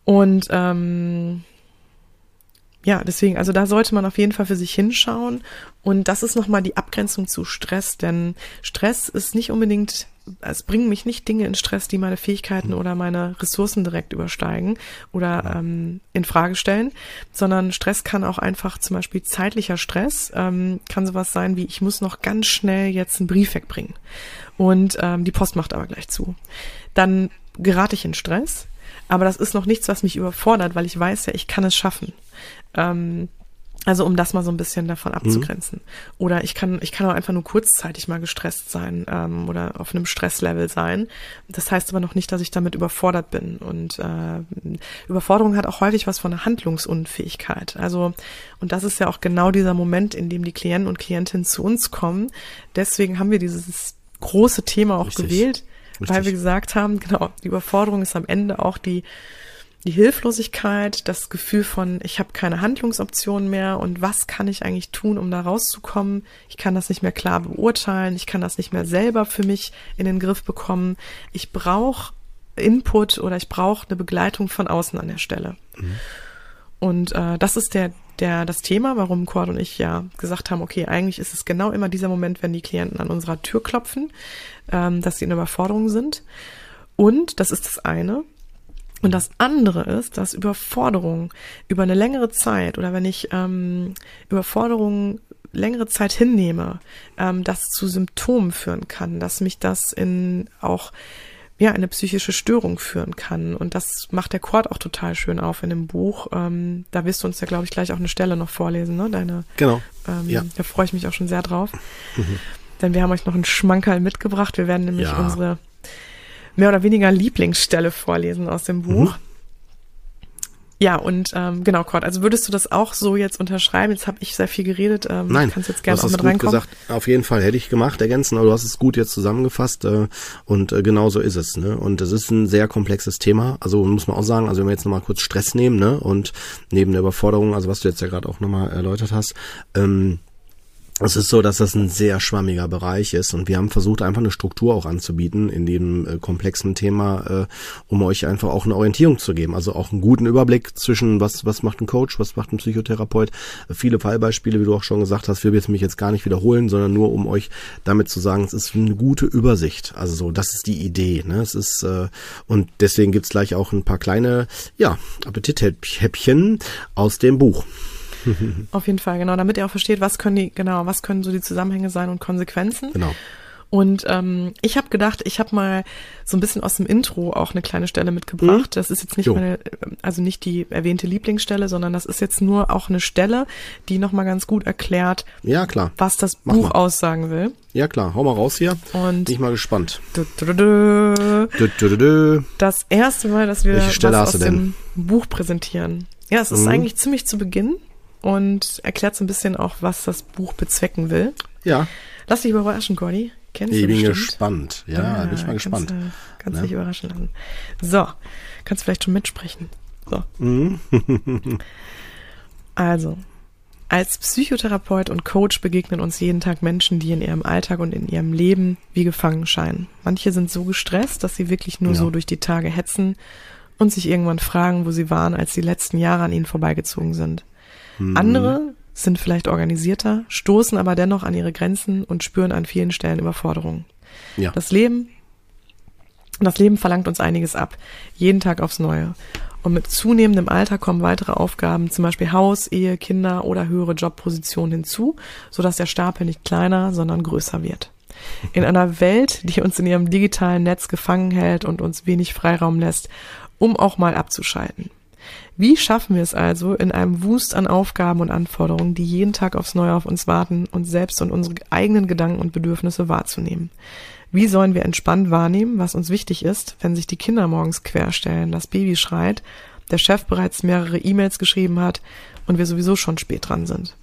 Und ähm, ja, deswegen, also da sollte man auf jeden Fall für sich hinschauen. Und das ist nochmal die Abgrenzung zu Stress, denn Stress ist nicht unbedingt es bringen mich nicht Dinge in Stress, die meine Fähigkeiten mhm. oder meine Ressourcen direkt übersteigen oder ähm, in Frage stellen, sondern Stress kann auch einfach zum Beispiel zeitlicher Stress ähm, kann sowas sein wie ich muss noch ganz schnell jetzt einen Brief wegbringen und ähm, die Post macht aber gleich zu. Dann gerate ich in Stress, aber das ist noch nichts, was mich überfordert, weil ich weiß ja, ich kann es schaffen. Ähm, also um das mal so ein bisschen davon mhm. abzugrenzen. Mhm. Oder ich kann, ich kann auch einfach nur kurzzeitig mal gestresst sein ähm, oder auf einem Stresslevel sein. Das heißt aber noch nicht, dass ich damit überfordert bin. Und äh, Überforderung hat auch häufig was von einer Handlungsunfähigkeit. Also, und das ist ja auch genau dieser Moment, in dem die Klienten und Klientinnen zu uns kommen. Deswegen haben wir dieses große Thema auch Richtig. gewählt, Richtig. weil wir gesagt haben, genau, die Überforderung ist am Ende auch die die Hilflosigkeit, das Gefühl von, ich habe keine Handlungsoptionen mehr und was kann ich eigentlich tun, um da rauszukommen? Ich kann das nicht mehr klar beurteilen, ich kann das nicht mehr selber für mich in den Griff bekommen. Ich brauche Input oder ich brauche eine Begleitung von außen an der Stelle. Mhm. Und äh, das ist der, der, das Thema, warum Cord und ich ja gesagt haben, okay, eigentlich ist es genau immer dieser Moment, wenn die Klienten an unserer Tür klopfen, ähm, dass sie in Überforderung sind. Und das ist das eine. Und das andere ist, dass Überforderung über eine längere Zeit oder wenn ich ähm, Überforderung längere Zeit hinnehme, ähm, das zu Symptomen führen kann, dass mich das in auch ja eine psychische Störung führen kann. Und das macht der Kord auch total schön auf in dem Buch. Ähm, da wirst du uns ja, glaube ich, gleich auch eine Stelle noch vorlesen, ne? Deine. Genau. Ähm, ja. Da freue ich mich auch schon sehr drauf. Mhm. Denn wir haben euch noch einen Schmankerl mitgebracht. Wir werden nämlich ja. unsere mehr oder weniger Lieblingsstelle vorlesen aus dem Buch. Mhm. Ja, und ähm, genau, Kurt, also würdest du das auch so jetzt unterschreiben? Jetzt habe ich sehr viel geredet. Ähm, Nein, kannst jetzt gerne auch mit gut reinkommen. gesagt. Auf jeden Fall hätte ich gemacht, ergänzen, aber du hast es gut jetzt zusammengefasst äh, und äh, genau so ist es. Ne? Und es ist ein sehr komplexes Thema. Also muss man auch sagen, also wenn wir jetzt nochmal kurz Stress nehmen ne? und neben der Überforderung, also was du jetzt ja gerade auch nochmal erläutert hast, ähm, es ist so, dass das ein sehr schwammiger Bereich ist und wir haben versucht, einfach eine Struktur auch anzubieten in dem äh, komplexen Thema, äh, um euch einfach auch eine Orientierung zu geben. Also auch einen guten Überblick zwischen, was, was macht ein Coach, was macht ein Psychotherapeut. Viele Fallbeispiele, wie du auch schon gesagt hast, wir jetzt mich jetzt gar nicht wiederholen, sondern nur um euch damit zu sagen, es ist eine gute Übersicht. Also so, das ist die Idee. Ne? Es ist, äh, und deswegen gibt's gleich auch ein paar kleine, ja, Appetithäppchen aus dem Buch. Auf jeden Fall, genau, damit ihr auch versteht, was können die, genau, was können so die Zusammenhänge sein und Konsequenzen. Genau. Und ähm, ich habe gedacht, ich habe mal so ein bisschen aus dem Intro auch eine kleine Stelle mitgebracht. Mhm. Das ist jetzt nicht jo. meine, also nicht die erwähnte Lieblingsstelle, sondern das ist jetzt nur auch eine Stelle, die nochmal ganz gut erklärt, ja, klar. was das Mach Buch mal. aussagen will. Ja klar, hau mal raus hier. Und bin ich mal gespannt. Du, du, du, das erste Mal, dass wir was aus dem Buch präsentieren. Ja, es ist mhm. eigentlich ziemlich zu Beginn und erklärt so ein bisschen auch, was das Buch bezwecken will. Ja. Lass dich überraschen, Gordy. Kennst ich du bin bestimmt? gespannt. Ja, ja, bin ich mal gespannt. Kannst, kannst ja. dich überraschen lassen. So, kannst du vielleicht schon mitsprechen. So. Mhm. also, als Psychotherapeut und Coach begegnen uns jeden Tag Menschen, die in ihrem Alltag und in ihrem Leben wie gefangen scheinen. Manche sind so gestresst, dass sie wirklich nur ja. so durch die Tage hetzen und sich irgendwann fragen, wo sie waren, als die letzten Jahre an ihnen vorbeigezogen sind. Mhm. Andere sind vielleicht organisierter, stoßen aber dennoch an ihre Grenzen und spüren an vielen Stellen Überforderung. Ja. Das Leben, das Leben verlangt uns einiges ab, jeden Tag aufs Neue. Und mit zunehmendem Alter kommen weitere Aufgaben, zum Beispiel Haus, Ehe, Kinder oder höhere Jobpositionen hinzu, sodass der Stapel nicht kleiner, sondern größer wird. In einer Welt, die uns in ihrem digitalen Netz gefangen hält und uns wenig Freiraum lässt, um auch mal abzuschalten. Wie schaffen wir es also, in einem Wust an Aufgaben und Anforderungen, die jeden Tag aufs Neue auf uns warten, uns selbst und unsere eigenen Gedanken und Bedürfnisse wahrzunehmen? Wie sollen wir entspannt wahrnehmen, was uns wichtig ist, wenn sich die Kinder morgens querstellen, das Baby schreit, der Chef bereits mehrere E-Mails geschrieben hat und wir sowieso schon spät dran sind?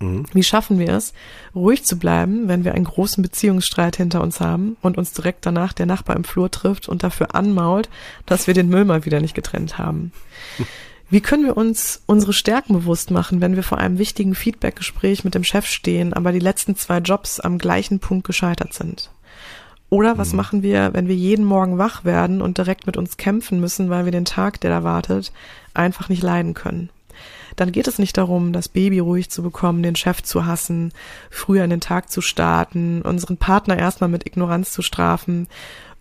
Mhm. Wie schaffen wir es, ruhig zu bleiben, wenn wir einen großen Beziehungsstreit hinter uns haben und uns direkt danach der Nachbar im Flur trifft und dafür anmault, dass wir den Müll mal wieder nicht getrennt haben? Wie können wir uns unsere Stärken bewusst machen, wenn wir vor einem wichtigen Feedbackgespräch mit dem Chef stehen, aber die letzten zwei Jobs am gleichen Punkt gescheitert sind? Oder was mhm. machen wir, wenn wir jeden Morgen wach werden und direkt mit uns kämpfen müssen, weil wir den Tag, der da wartet, einfach nicht leiden können? Dann geht es nicht darum, das Baby ruhig zu bekommen, den Chef zu hassen, früher in den Tag zu starten, unseren Partner erstmal mit Ignoranz zu strafen,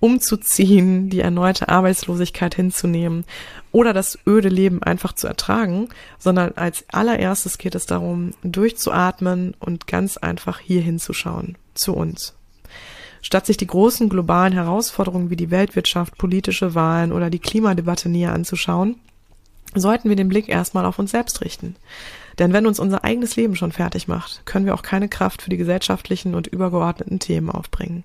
umzuziehen, die erneute Arbeitslosigkeit hinzunehmen oder das öde Leben einfach zu ertragen, sondern als allererstes geht es darum, durchzuatmen und ganz einfach hier hinzuschauen, zu uns. Statt sich die großen globalen Herausforderungen wie die Weltwirtschaft, politische Wahlen oder die Klimadebatte näher anzuschauen, sollten wir den Blick erstmal auf uns selbst richten. Denn wenn uns unser eigenes Leben schon fertig macht, können wir auch keine Kraft für die gesellschaftlichen und übergeordneten Themen aufbringen.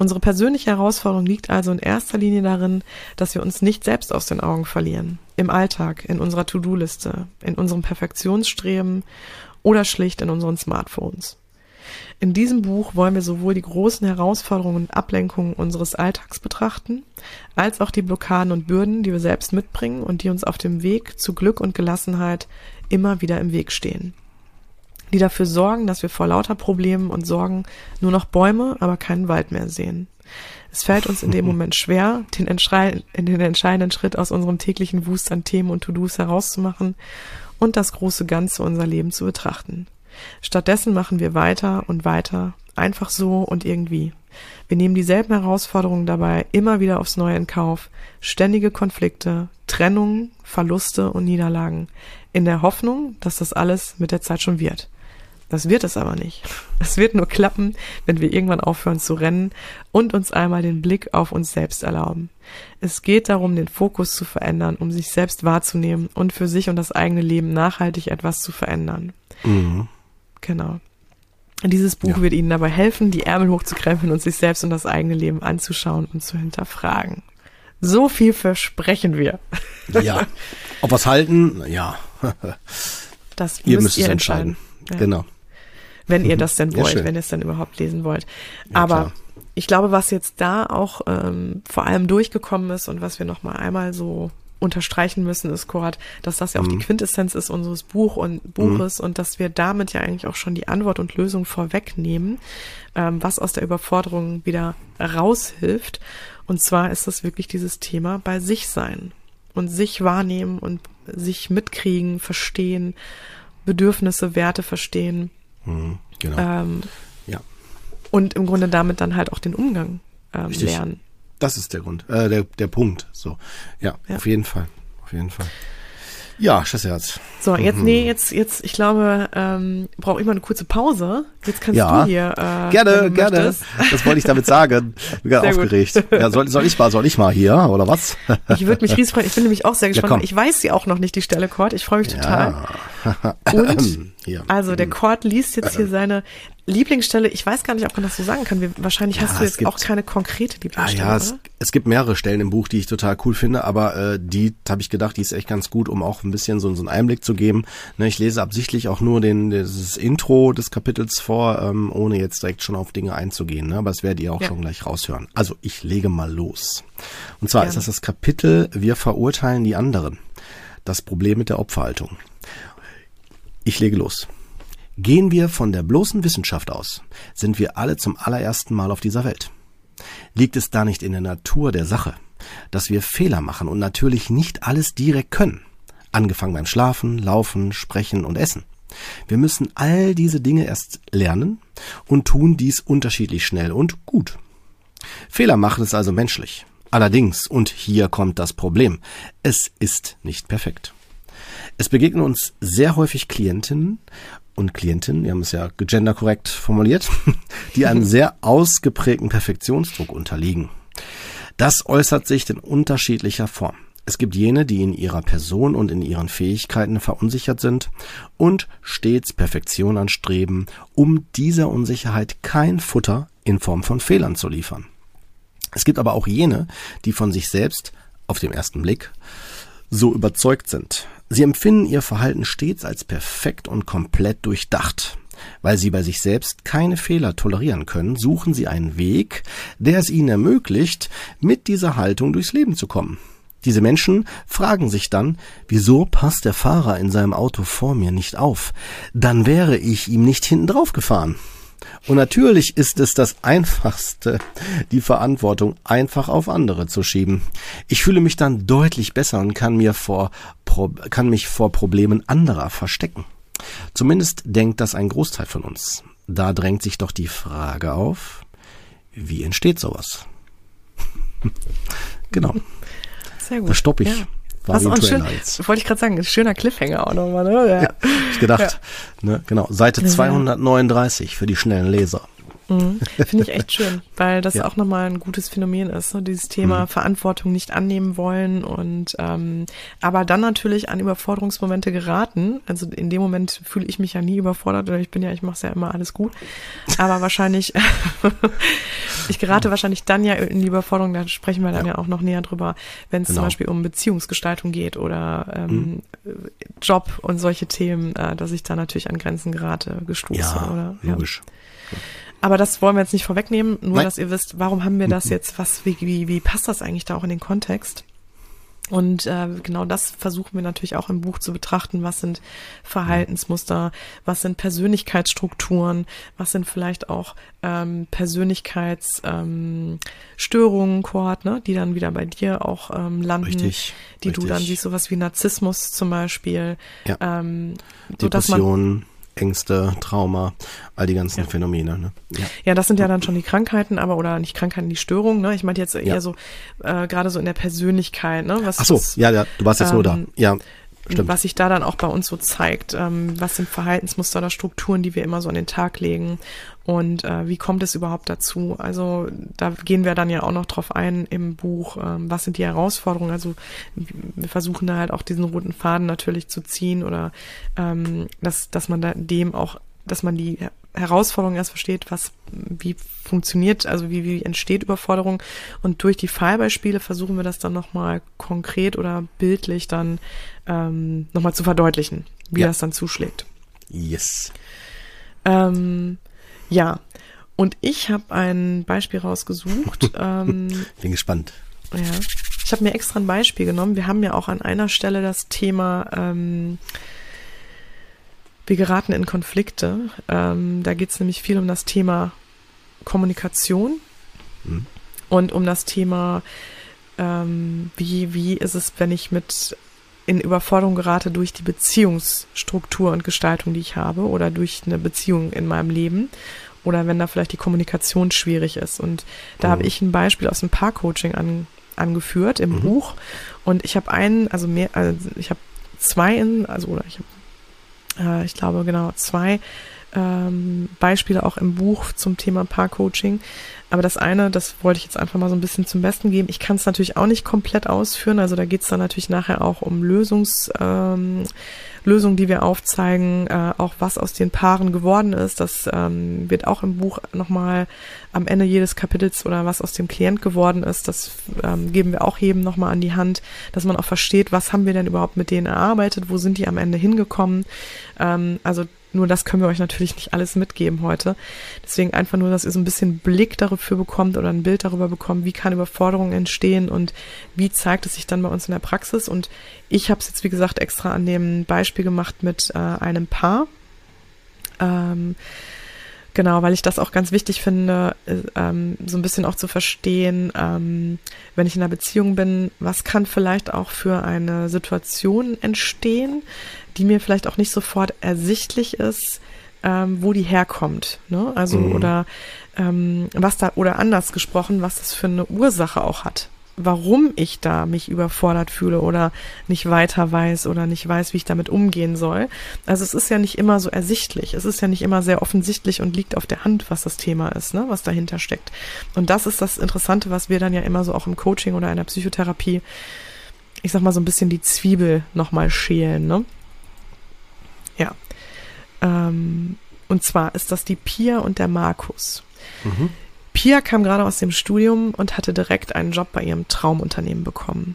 Unsere persönliche Herausforderung liegt also in erster Linie darin, dass wir uns nicht selbst aus den Augen verlieren. Im Alltag, in unserer To-Do-Liste, in unserem Perfektionsstreben oder schlicht in unseren Smartphones. In diesem Buch wollen wir sowohl die großen Herausforderungen und Ablenkungen unseres Alltags betrachten, als auch die Blockaden und Bürden, die wir selbst mitbringen und die uns auf dem Weg zu Glück und Gelassenheit immer wieder im Weg stehen die dafür sorgen, dass wir vor lauter Problemen und Sorgen nur noch Bäume, aber keinen Wald mehr sehen. Es fällt uns in dem Moment schwer, den, den entscheidenden Schritt aus unserem täglichen Wust an Themen und To-Dos herauszumachen und das große Ganze unser Leben zu betrachten. Stattdessen machen wir weiter und weiter, einfach so und irgendwie. Wir nehmen dieselben Herausforderungen dabei immer wieder aufs Neue in Kauf, ständige Konflikte, Trennungen, Verluste und Niederlagen, in der Hoffnung, dass das alles mit der Zeit schon wird. Das wird es aber nicht. Es wird nur klappen, wenn wir irgendwann aufhören zu rennen und uns einmal den Blick auf uns selbst erlauben. Es geht darum, den Fokus zu verändern, um sich selbst wahrzunehmen und für sich und das eigene Leben nachhaltig etwas zu verändern. Mhm. Genau. Dieses Buch ja. wird Ihnen dabei helfen, die Ärmel hochzukrempeln und sich selbst und das eigene Leben anzuschauen und zu hinterfragen. So viel versprechen wir. Ja. Ob was halten? Ja. Das ihr müsst, müsst ihr entscheiden. entscheiden. Ja. Genau. Wenn ihr das denn wollt, wenn ihr es dann überhaupt lesen wollt. Ja, Aber klar. ich glaube, was jetzt da auch ähm, vor allem durchgekommen ist und was wir noch mal einmal so unterstreichen müssen, ist Korat, dass das ja auch mhm. die Quintessenz ist unseres Buch und Buches mhm. und dass wir damit ja eigentlich auch schon die Antwort und Lösung vorwegnehmen, ähm, was aus der Überforderung wieder raushilft. Und zwar ist das wirklich dieses Thema bei sich sein und sich wahrnehmen und sich mitkriegen, verstehen, Bedürfnisse, Werte verstehen. Mhm, genau. Ähm, ja. Und im Grunde damit dann halt auch den Umgang ähm, lernen. Das ist der Grund, äh, der, der Punkt. So, ja, ja, auf jeden Fall, auf jeden Fall. Ja, Schissherz. So, jetzt, mhm. nee, jetzt, jetzt, ich glaube, ähm, brauche ich mal eine kurze Pause. Jetzt kannst ja. du hier. Äh, gerne, gerne. Möchtest. Das wollte ich damit sagen. Bin ganz aufgeregt. Ja, soll, soll ich mal, soll ich mal hier, oder was? Ich würde mich riesig freuen. Ich bin nämlich auch sehr gespannt. Ja, ich weiß sie auch noch nicht, die Stelle Cord. Ich freue mich total. Ja. Und, also, der Cord liest jetzt hier seine Lieblingsstelle, ich weiß gar nicht, ob man das so sagen kann. Wir, wahrscheinlich ja, hast du jetzt gibt, auch keine konkrete Lieblingsstelle. Ah, ja, es, es, gibt mehrere Stellen im Buch, die ich total cool finde, aber äh, die habe ich gedacht, die ist echt ganz gut, um auch ein bisschen so, so einen Einblick zu geben. Ne, ich lese absichtlich auch nur den, das Intro des Kapitels vor, ähm, ohne jetzt direkt schon auf Dinge einzugehen. Ne? Aber das werdet ihr auch ja. schon gleich raushören. Also ich lege mal los. Und zwar Gerne. ist das das Kapitel Wir verurteilen die anderen. Das Problem mit der Opferhaltung. Ich lege los. Gehen wir von der bloßen Wissenschaft aus, sind wir alle zum allerersten Mal auf dieser Welt. Liegt es da nicht in der Natur der Sache, dass wir Fehler machen und natürlich nicht alles direkt können, angefangen beim Schlafen, Laufen, Sprechen und Essen? Wir müssen all diese Dinge erst lernen und tun dies unterschiedlich schnell und gut. Fehler machen ist also menschlich. Allerdings, und hier kommt das Problem, es ist nicht perfekt. Es begegnen uns sehr häufig Klientinnen und Klientinnen, wir haben es ja genderkorrekt formuliert, die einem sehr ausgeprägten Perfektionsdruck unterliegen. Das äußert sich in unterschiedlicher Form. Es gibt jene, die in ihrer Person und in ihren Fähigkeiten verunsichert sind und stets Perfektion anstreben, um dieser Unsicherheit kein Futter in Form von Fehlern zu liefern. Es gibt aber auch jene, die von sich selbst auf dem ersten Blick so überzeugt sind, Sie empfinden ihr Verhalten stets als perfekt und komplett durchdacht. Weil sie bei sich selbst keine Fehler tolerieren können, suchen sie einen Weg, der es ihnen ermöglicht, mit dieser Haltung durchs Leben zu kommen. Diese Menschen fragen sich dann, wieso passt der Fahrer in seinem Auto vor mir nicht auf? Dann wäre ich ihm nicht hinten drauf gefahren. Und natürlich ist es das Einfachste, die Verantwortung einfach auf andere zu schieben. Ich fühle mich dann deutlich besser und kann mir vor, kann mich vor Problemen anderer verstecken. Zumindest denkt das ein Großteil von uns. Da drängt sich doch die Frage auf, wie entsteht sowas? genau. Sehr gut. Da stopp ich. Ja. Was auch ein schön, wollte ich gerade sagen, schöner Cliffhanger auch nochmal, ne? Ja. ja ich gedacht. Ja. Ne, genau, Seite 239 für die schnellen Leser. Mhm. Finde ich echt schön, weil das ja. auch nochmal ein gutes Phänomen ist, ne? dieses Thema mhm. Verantwortung nicht annehmen wollen und ähm, aber dann natürlich an Überforderungsmomente geraten. Also in dem Moment fühle ich mich ja nie überfordert oder ich bin ja, ich mache ja immer alles gut. Aber wahrscheinlich, ich gerate mhm. wahrscheinlich dann ja in die Überforderung, da sprechen wir dann ja, ja auch noch näher drüber, wenn es genau. zum Beispiel um Beziehungsgestaltung geht oder ähm, mhm. Job und solche Themen, äh, dass ich da natürlich an Grenzen gerate, gestoße. Ja, oder, logisch. Ja. Aber das wollen wir jetzt nicht vorwegnehmen, nur Nein. dass ihr wisst, warum haben wir das jetzt, was, wie, wie, wie passt das eigentlich da auch in den Kontext? Und äh, genau das versuchen wir natürlich auch im Buch zu betrachten. Was sind Verhaltensmuster? Was sind Persönlichkeitsstrukturen? Was sind vielleicht auch ähm, Persönlichkeitsstörungen, ähm, Kurt, ne, die dann wieder bei dir auch ähm, landen, richtig, die richtig. du dann siehst, sowas wie Narzissmus zum Beispiel. Ja. Ähm, so, Depression. Ängste, Trauma, all die ganzen ja. Phänomene. Ne? Ja. ja, das sind ja dann schon die Krankheiten, aber oder nicht Krankheiten, die Störungen. Ne? Ich meine jetzt eher ja. so äh, gerade so in der Persönlichkeit. Ne? Was, Ach so, was, ja, ja, du warst jetzt ähm, nur da. Ähm, ja. Stimmt. was sich da dann auch bei uns so zeigt. Ähm, was sind Verhaltensmuster oder Strukturen, die wir immer so an den Tag legen? Und äh, wie kommt es überhaupt dazu? Also da gehen wir dann ja auch noch drauf ein im Buch, ähm, was sind die Herausforderungen? Also wir versuchen da halt auch diesen roten Faden natürlich zu ziehen oder ähm, dass, dass man da dem auch, dass man die Herausforderung erst versteht, was, wie funktioniert, also wie, wie entsteht Überforderung. Und durch die Fallbeispiele versuchen wir das dann nochmal konkret oder bildlich dann ähm, nochmal zu verdeutlichen, wie ja. das dann zuschlägt. Yes. Ähm, ja. Und ich habe ein Beispiel rausgesucht. ähm, Bin gespannt. Ja. Ich habe mir extra ein Beispiel genommen. Wir haben ja auch an einer Stelle das Thema, ähm, wir geraten in Konflikte. Ähm, da geht es nämlich viel um das Thema Kommunikation mhm. und um das Thema, ähm, wie, wie ist es, wenn ich mit in Überforderung gerate durch die Beziehungsstruktur und Gestaltung, die ich habe oder durch eine Beziehung in meinem Leben oder wenn da vielleicht die Kommunikation schwierig ist. Und da mhm. habe ich ein Beispiel aus dem Paarcoaching an, angeführt im mhm. Buch und ich habe einen, also mehr, also ich habe zwei in, also oder ich habe, äh, ich glaube genau zwei ähm, Beispiele auch im Buch zum Thema Paarcoaching. Aber das eine, das wollte ich jetzt einfach mal so ein bisschen zum Besten geben. Ich kann es natürlich auch nicht komplett ausführen. Also da geht es dann natürlich nachher auch um Lösungs, ähm, Lösungen, die wir aufzeigen, äh, auch was aus den Paaren geworden ist. Das ähm, wird auch im Buch nochmal am Ende jedes Kapitels oder was aus dem Klient geworden ist. Das ähm, geben wir auch jedem nochmal an die Hand, dass man auch versteht, was haben wir denn überhaupt mit denen erarbeitet, wo sind die am Ende hingekommen. Ähm, also nur das können wir euch natürlich nicht alles mitgeben heute. Deswegen einfach nur, dass ihr so ein bisschen Blick dafür bekommt oder ein Bild darüber bekommt, wie kann Überforderung entstehen und wie zeigt es sich dann bei uns in der Praxis. Und ich habe es jetzt, wie gesagt, extra an dem Beispiel gemacht mit äh, einem Paar. Ähm, Genau, weil ich das auch ganz wichtig finde, äh, ähm, so ein bisschen auch zu verstehen, ähm, wenn ich in einer Beziehung bin, was kann vielleicht auch für eine Situation entstehen, die mir vielleicht auch nicht sofort ersichtlich ist, ähm, wo die herkommt. Ne? Also mhm. oder ähm, was da, oder anders gesprochen, was das für eine Ursache auch hat warum ich da mich überfordert fühle oder nicht weiter weiß oder nicht weiß, wie ich damit umgehen soll. Also es ist ja nicht immer so ersichtlich. Es ist ja nicht immer sehr offensichtlich und liegt auf der Hand, was das Thema ist, ne, was dahinter steckt. Und das ist das Interessante, was wir dann ja immer so auch im Coaching oder in der Psychotherapie, ich sag mal so ein bisschen die Zwiebel nochmal schälen, ne? Ja. Ähm, und zwar ist das die Pia und der Markus. Mhm. Pia kam gerade aus dem Studium und hatte direkt einen Job bei ihrem Traumunternehmen bekommen.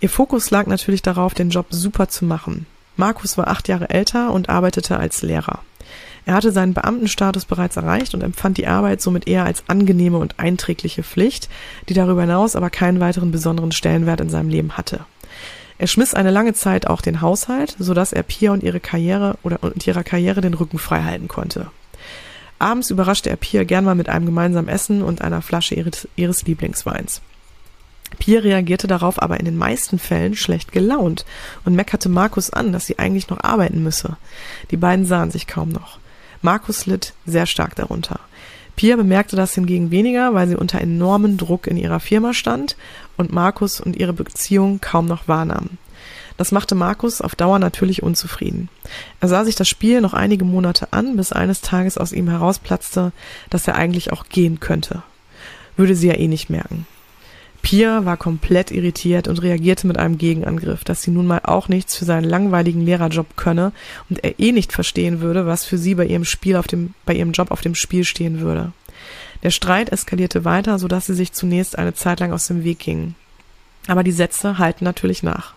Ihr Fokus lag natürlich darauf, den Job super zu machen. Markus war acht Jahre älter und arbeitete als Lehrer. Er hatte seinen Beamtenstatus bereits erreicht und empfand die Arbeit somit eher als angenehme und einträgliche Pflicht, die darüber hinaus aber keinen weiteren besonderen Stellenwert in seinem Leben hatte. Er schmiss eine lange Zeit auch den Haushalt, so dass er Pia und ihre Karriere oder und ihrer Karriere den Rücken frei halten konnte. Abends überraschte er Pia gern mal mit einem gemeinsamen Essen und einer Flasche ihres, ihres Lieblingsweins. Pia reagierte darauf aber in den meisten Fällen schlecht gelaunt und meckerte Markus an, dass sie eigentlich noch arbeiten müsse. Die beiden sahen sich kaum noch. Markus litt sehr stark darunter. Pia bemerkte das hingegen weniger, weil sie unter enormen Druck in ihrer Firma stand und Markus und ihre Beziehung kaum noch wahrnahm. Das machte Markus auf Dauer natürlich unzufrieden. Er sah sich das Spiel noch einige Monate an, bis eines Tages aus ihm herausplatzte, dass er eigentlich auch gehen könnte. Würde sie ja eh nicht merken. Pia war komplett irritiert und reagierte mit einem Gegenangriff, dass sie nun mal auch nichts für seinen langweiligen Lehrerjob könne und er eh nicht verstehen würde, was für sie bei ihrem Spiel auf dem, bei ihrem Job auf dem Spiel stehen würde. Der Streit eskalierte weiter, so dass sie sich zunächst eine Zeit lang aus dem Weg gingen. Aber die Sätze halten natürlich nach.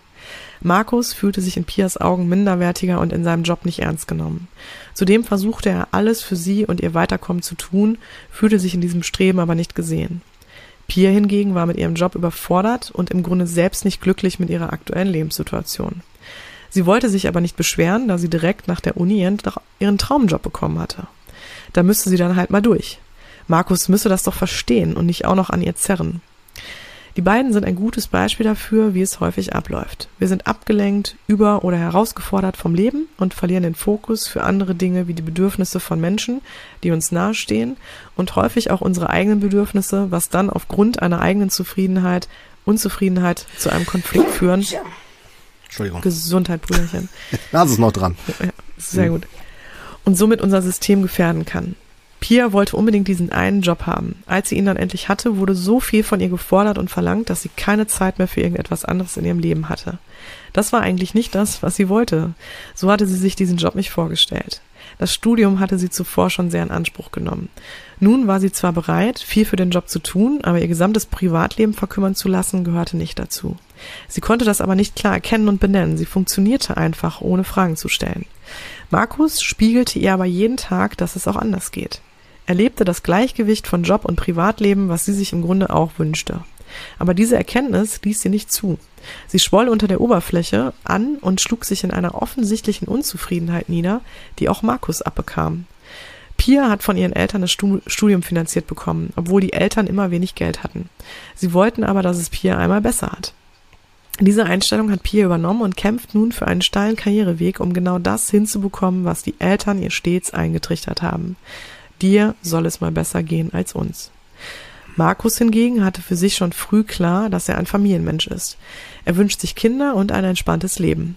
Markus fühlte sich in Pias Augen minderwertiger und in seinem Job nicht ernst genommen. Zudem versuchte er alles für sie und ihr Weiterkommen zu tun, fühlte sich in diesem Streben aber nicht gesehen. Pia hingegen war mit ihrem Job überfordert und im Grunde selbst nicht glücklich mit ihrer aktuellen Lebenssituation. Sie wollte sich aber nicht beschweren, da sie direkt nach der Uni ihren Traumjob bekommen hatte. Da müsste sie dann halt mal durch. Markus müsse das doch verstehen und nicht auch noch an ihr zerren. Die beiden sind ein gutes Beispiel dafür, wie es häufig abläuft. Wir sind abgelenkt, über- oder herausgefordert vom Leben und verlieren den Fokus für andere Dinge wie die Bedürfnisse von Menschen, die uns nahestehen und häufig auch unsere eigenen Bedürfnisse, was dann aufgrund einer eigenen Zufriedenheit, Unzufriedenheit zu einem Konflikt führen. Entschuldigung. Gesundheit, Brüderchen. Nase ist noch dran. Ja, sehr gut. Und somit unser System gefährden kann. Pia wollte unbedingt diesen einen Job haben. Als sie ihn dann endlich hatte, wurde so viel von ihr gefordert und verlangt, dass sie keine Zeit mehr für irgendetwas anderes in ihrem Leben hatte. Das war eigentlich nicht das, was sie wollte. So hatte sie sich diesen Job nicht vorgestellt. Das Studium hatte sie zuvor schon sehr in Anspruch genommen. Nun war sie zwar bereit, viel für den Job zu tun, aber ihr gesamtes Privatleben verkümmern zu lassen, gehörte nicht dazu. Sie konnte das aber nicht klar erkennen und benennen. Sie funktionierte einfach, ohne Fragen zu stellen. Markus spiegelte ihr aber jeden Tag, dass es auch anders geht. Er lebte das Gleichgewicht von Job und Privatleben, was sie sich im Grunde auch wünschte. Aber diese Erkenntnis ließ sie nicht zu. Sie schwoll unter der Oberfläche an und schlug sich in einer offensichtlichen Unzufriedenheit nieder, die auch Markus abbekam. Pia hat von ihren Eltern das Studium finanziert bekommen, obwohl die Eltern immer wenig Geld hatten. Sie wollten aber, dass es Pia einmal besser hat. Diese Einstellung hat Pia übernommen und kämpft nun für einen steilen Karriereweg, um genau das hinzubekommen, was die Eltern ihr stets eingetrichtert haben. Dir soll es mal besser gehen als uns. Markus hingegen hatte für sich schon früh klar, dass er ein Familienmensch ist. Er wünscht sich Kinder und ein entspanntes Leben.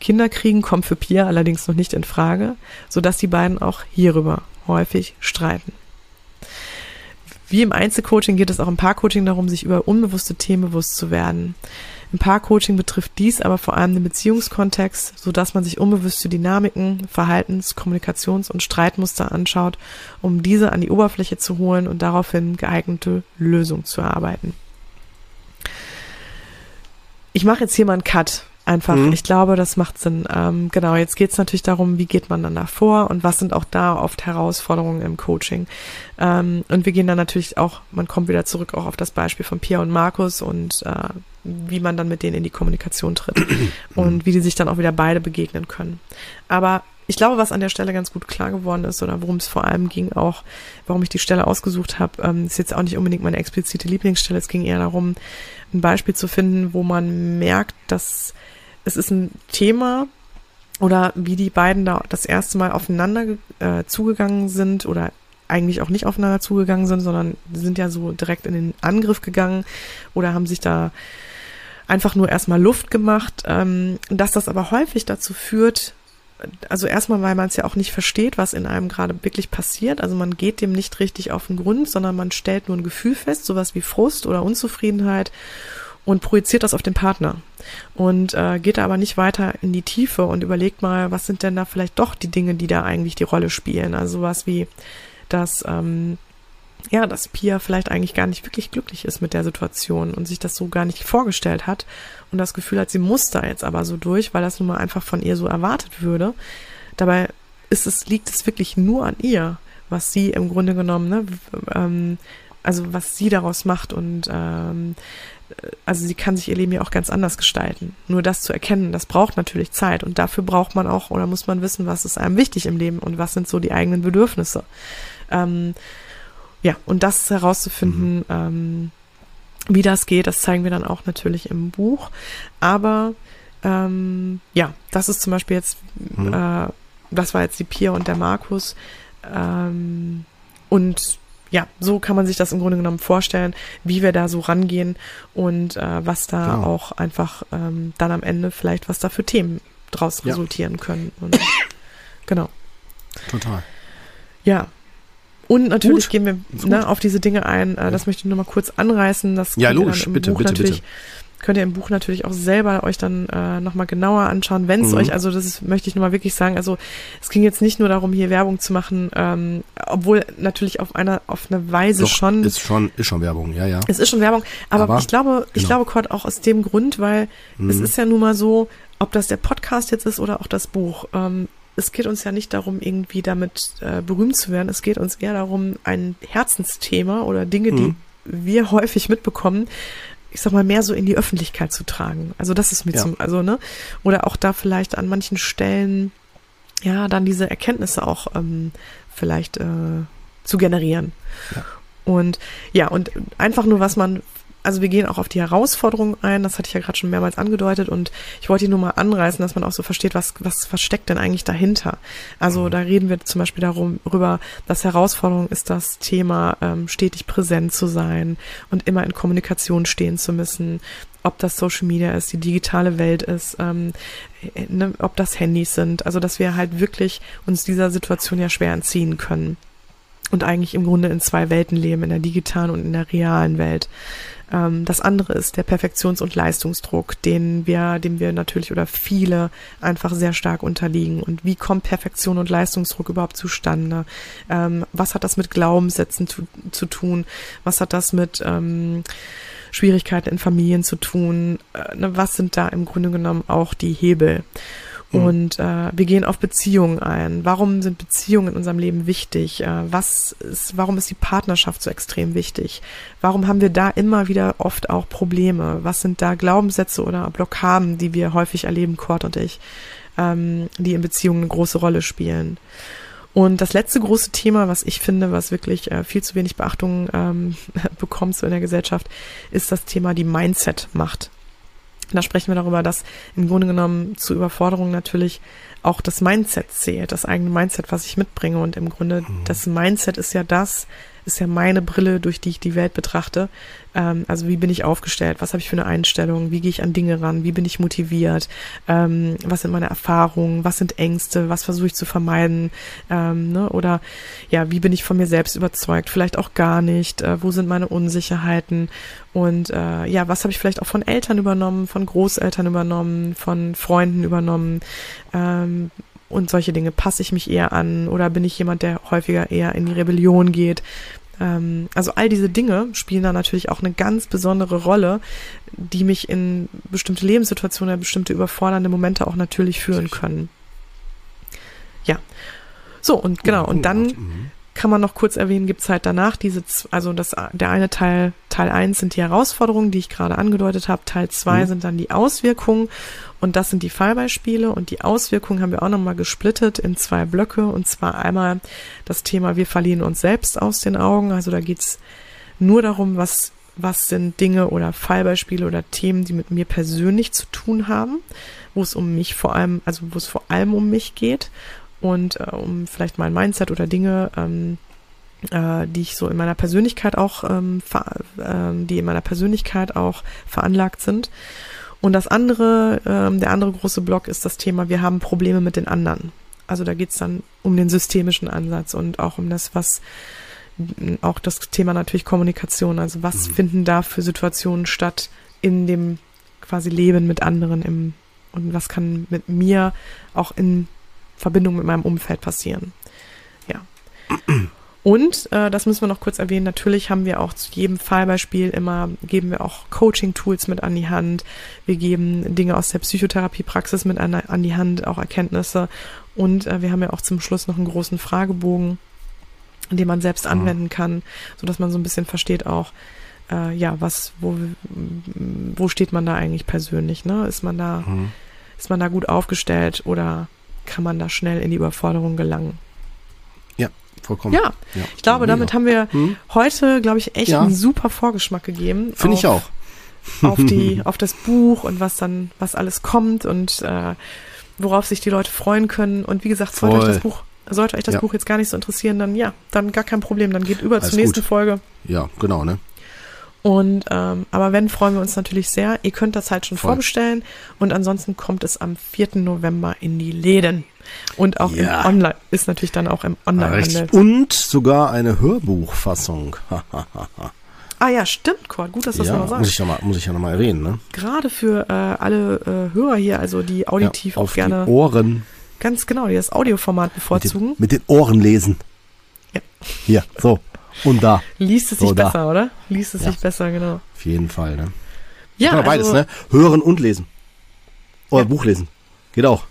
Kinderkriegen kommt für Pia allerdings noch nicht in Frage, so dass die beiden auch hierüber häufig streiten. Wie im Einzelcoaching geht es auch im Paarcoaching darum, sich über unbewusste Themen bewusst zu werden. Im Paarcoaching betrifft dies aber vor allem den Beziehungskontext, so dass man sich unbewusste Dynamiken, Verhaltens-, Kommunikations- und Streitmuster anschaut, um diese an die Oberfläche zu holen und daraufhin geeignete Lösungen zu erarbeiten. Ich mache jetzt hier mal einen Cut Einfach, mhm. ich glaube, das macht Sinn. Ähm, genau, jetzt geht es natürlich darum, wie geht man dann da vor und was sind auch da oft Herausforderungen im Coaching. Ähm, und wir gehen dann natürlich auch, man kommt wieder zurück auch auf das Beispiel von Pia und Markus und äh, wie man dann mit denen in die Kommunikation tritt und wie die sich dann auch wieder beide begegnen können. Aber ich glaube, was an der Stelle ganz gut klar geworden ist oder worum es vor allem ging, auch warum ich die Stelle ausgesucht habe, ähm, ist jetzt auch nicht unbedingt meine explizite Lieblingsstelle. Es ging eher darum, ein Beispiel zu finden, wo man merkt, dass es ist ein Thema oder wie die beiden da das erste Mal aufeinander äh, zugegangen sind oder eigentlich auch nicht aufeinander zugegangen sind, sondern sind ja so direkt in den Angriff gegangen oder haben sich da einfach nur erstmal Luft gemacht, ähm, dass das aber häufig dazu führt, also erstmal, weil man es ja auch nicht versteht, was in einem gerade wirklich passiert. Also man geht dem nicht richtig auf den Grund, sondern man stellt nur ein Gefühl fest, sowas wie Frust oder Unzufriedenheit und projiziert das auf den Partner und äh, geht da aber nicht weiter in die Tiefe und überlegt mal, was sind denn da vielleicht doch die Dinge, die da eigentlich die Rolle spielen. Also sowas wie, dass ähm, ja, dass Pia vielleicht eigentlich gar nicht wirklich glücklich ist mit der Situation und sich das so gar nicht vorgestellt hat und das Gefühl hat, sie muss da jetzt aber so durch, weil das nun mal einfach von ihr so erwartet würde. Dabei ist es, liegt es wirklich nur an ihr, was sie im Grunde genommen, ne, ähm, also was sie daraus macht und ähm, also sie kann sich ihr Leben ja auch ganz anders gestalten. Nur das zu erkennen, das braucht natürlich Zeit und dafür braucht man auch oder muss man wissen, was ist einem wichtig im Leben und was sind so die eigenen Bedürfnisse. Ähm, ja, und das herauszufinden, mhm. ähm, wie das geht, das zeigen wir dann auch natürlich im Buch. Aber ähm, ja, das ist zum Beispiel jetzt, mhm. äh, das war jetzt die Pia und der Markus. Ähm, und ja, so kann man sich das im Grunde genommen vorstellen, wie wir da so rangehen und äh, was da genau. auch einfach ähm, dann am Ende vielleicht, was da für Themen draus ja. resultieren können. Und, genau. Total. Ja. Und natürlich Gut. gehen wir ne, auf diese Dinge ein. Äh, das möchte ich nur mal kurz anreißen. Das ja, logisch, bitte, Buch bitte, natürlich bitte könnt ihr im Buch natürlich auch selber euch dann äh, nochmal genauer anschauen, wenn es mhm. euch, also das ist, möchte ich nochmal wirklich sagen, also es ging jetzt nicht nur darum, hier Werbung zu machen, ähm, obwohl natürlich auf einer, auf eine Weise Doch, schon. Ist schon, ist schon Werbung, ja, ja. Es ist schon Werbung, aber, aber ich glaube, genau. ich glaube, Kurt, auch aus dem Grund, weil mhm. es ist ja nun mal so, ob das der Podcast jetzt ist oder auch das Buch, ähm, es geht uns ja nicht darum, irgendwie damit äh, berühmt zu werden. Es geht uns eher darum, ein Herzensthema oder Dinge, die mhm. wir häufig mitbekommen, ich sag mal, mehr so in die Öffentlichkeit zu tragen. Also das ist mir ja. zum, also, ne? Oder auch da vielleicht an manchen Stellen, ja, dann diese Erkenntnisse auch ähm, vielleicht äh, zu generieren. Ja. Und ja, und einfach nur, was man also wir gehen auch auf die Herausforderungen ein, das hatte ich ja gerade schon mehrmals angedeutet und ich wollte hier nur mal anreißen, dass man auch so versteht, was, was, was steckt denn eigentlich dahinter. Also mhm. da reden wir zum Beispiel darum, darüber, dass Herausforderung ist das Thema, ähm, stetig präsent zu sein und immer in Kommunikation stehen zu müssen, ob das Social Media ist, die digitale Welt ist, ähm, ne, ob das Handys sind, also dass wir halt wirklich uns dieser Situation ja schwer entziehen können und eigentlich im Grunde in zwei Welten leben, in der digitalen und in der realen Welt. Ähm, das andere ist der Perfektions- und Leistungsdruck, den wir, dem wir natürlich oder viele einfach sehr stark unterliegen. Und wie kommt Perfektion und Leistungsdruck überhaupt zustande? Ähm, was hat das mit Glaubenssätzen zu, zu tun? Was hat das mit ähm, Schwierigkeiten in Familien zu tun? Äh, ne, was sind da im Grunde genommen auch die Hebel? Mhm. Und äh, wir gehen auf Beziehungen ein. Warum sind Beziehungen in unserem Leben wichtig? Äh, was ist, warum ist die Partnerschaft so extrem wichtig? Warum haben wir da immer wieder oft auch Probleme? Was sind da Glaubenssätze oder Blockaden, die wir häufig erleben, Kurt und ich, ähm, die in Beziehungen eine große Rolle spielen? Und das letzte große Thema, was ich finde, was wirklich äh, viel zu wenig Beachtung ähm, bekommt so in der Gesellschaft, ist das Thema die Mindset-Macht. Da sprechen wir darüber, dass im Grunde genommen zu Überforderung natürlich auch das Mindset zählt, das eigene Mindset, was ich mitbringe. Und im Grunde, mhm. das Mindset ist ja das, ist ja meine Brille, durch die ich die Welt betrachte. Ähm, also wie bin ich aufgestellt? Was habe ich für eine Einstellung? Wie gehe ich an Dinge ran? Wie bin ich motiviert? Ähm, was sind meine Erfahrungen? Was sind Ängste? Was versuche ich zu vermeiden? Ähm, ne? Oder ja, wie bin ich von mir selbst überzeugt? Vielleicht auch gar nicht. Äh, wo sind meine Unsicherheiten? Und äh, ja, was habe ich vielleicht auch von Eltern übernommen, von Großeltern übernommen, von Freunden übernommen? Ähm, und solche Dinge. Passe ich mich eher an oder bin ich jemand, der häufiger eher in die Rebellion geht? Ähm, also all diese Dinge spielen da natürlich auch eine ganz besondere Rolle, die mich in bestimmte Lebenssituationen, in bestimmte überfordernde Momente auch natürlich führen können. Ja. So, und genau, und dann mhm kann man noch kurz erwähnen, gibt's halt danach diese, also das, der eine Teil, Teil eins sind die Herausforderungen, die ich gerade angedeutet habe, Teil zwei mhm. sind dann die Auswirkungen. Und das sind die Fallbeispiele. Und die Auswirkungen haben wir auch nochmal gesplittet in zwei Blöcke. Und zwar einmal das Thema, wir verlieren uns selbst aus den Augen, also da geht's nur darum, was, was sind Dinge oder Fallbeispiele oder Themen, die mit mir persönlich zu tun haben, wo es um mich vor allem, also wo es vor allem um mich geht und äh, um vielleicht mein Mindset oder Dinge, ähm, äh, die ich so in meiner Persönlichkeit auch, ähm, äh, die in meiner Persönlichkeit auch veranlagt sind. Und das andere, ähm, der andere große Block ist das Thema, wir haben Probleme mit den anderen. Also da geht's dann um den systemischen Ansatz und auch um das, was auch das Thema natürlich Kommunikation. Also was mhm. finden da für Situationen statt in dem quasi Leben mit anderen im und was kann mit mir auch in Verbindung mit meinem Umfeld passieren. Ja. Und äh, das müssen wir noch kurz erwähnen. Natürlich haben wir auch zu jedem Fallbeispiel immer geben wir auch Coaching-Tools mit an die Hand. Wir geben Dinge aus der Psychotherapiepraxis mit an, an die Hand, auch Erkenntnisse. Und äh, wir haben ja auch zum Schluss noch einen großen Fragebogen, den man selbst anwenden kann, so dass man so ein bisschen versteht auch, äh, ja, was, wo, wo steht man da eigentlich persönlich? Ne? Ist man da, mhm. ist man da gut aufgestellt oder kann man da schnell in die Überforderung gelangen. Ja, vollkommen. Ja, ja. ich glaube, damit haben wir hm? heute, glaube ich, echt ja. einen super Vorgeschmack gegeben. Finde ich auch. auf die, auf das Buch und was dann, was alles kommt und äh, worauf sich die Leute freuen können. Und wie gesagt, sollte euch das Buch, sollte euch das ja. Buch jetzt gar nicht so interessieren, dann ja, dann gar kein Problem. Dann geht über alles zur nächsten gut. Folge. Ja, genau, ne? Und ähm, aber wenn, freuen wir uns natürlich sehr. Ihr könnt das halt schon Voll. vorbestellen. Und ansonsten kommt es am 4. November in die Läden. Und auch ja. im Online, ist natürlich dann auch im Online-Handel. Und sogar eine Hörbuchfassung. ah ja, stimmt, Kurt. Gut, dass du ja, das nochmal sagst. Muss ich mal, muss ich ja nochmal erwähnen, ne? Gerade für äh, alle äh, Hörer hier, also die auditiv ja, auch gerne. Die Ohren. Ganz genau, die das Audioformat bevorzugen. Mit den, mit den Ohren lesen. Ja. Hier, so. Und da. Liest es sich so besser, da. oder? Liest es ja. sich besser, genau. Auf jeden Fall, ne? Ja. Also, beides, ne? Hören und lesen. Oder ja. Buch lesen. Geht auch.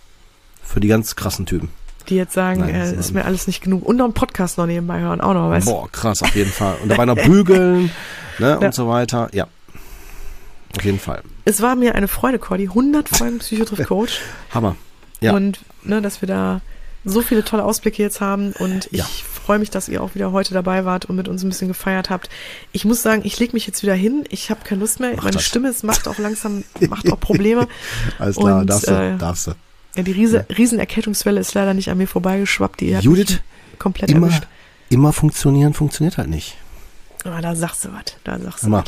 Für die ganz krassen Typen. Die jetzt sagen, Nein, äh, ist mir alles nicht genug. Und noch einen Podcast noch nebenbei hören, auch noch, weißt? Boah, krass, auf jeden Fall. Und dabei noch bügeln, ne, ja. und so weiter. Ja. Auf jeden Fall. Es war mir eine Freude, Cordy. 100 Folgen Psychotriff Coach. Hammer. Ja. Und, ne, dass wir da so viele tolle Ausblicke jetzt haben und ich ja freue mich, dass ihr auch wieder heute dabei wart und mit uns ein bisschen gefeiert habt. Ich muss sagen, ich lege mich jetzt wieder hin. Ich habe keine Lust mehr. Mach Meine das. Stimme es macht auch langsam, macht auch Probleme. Alles klar, und, darfst du, äh, darfst du. Ja, die Riese, ja. Riesenerkältungswelle ist leider nicht an mir vorbeigeschwappt. Die Judith, komplett immer, erwischt. Immer funktionieren, funktioniert halt nicht. Ah, da sagst du was. Da sagst du was.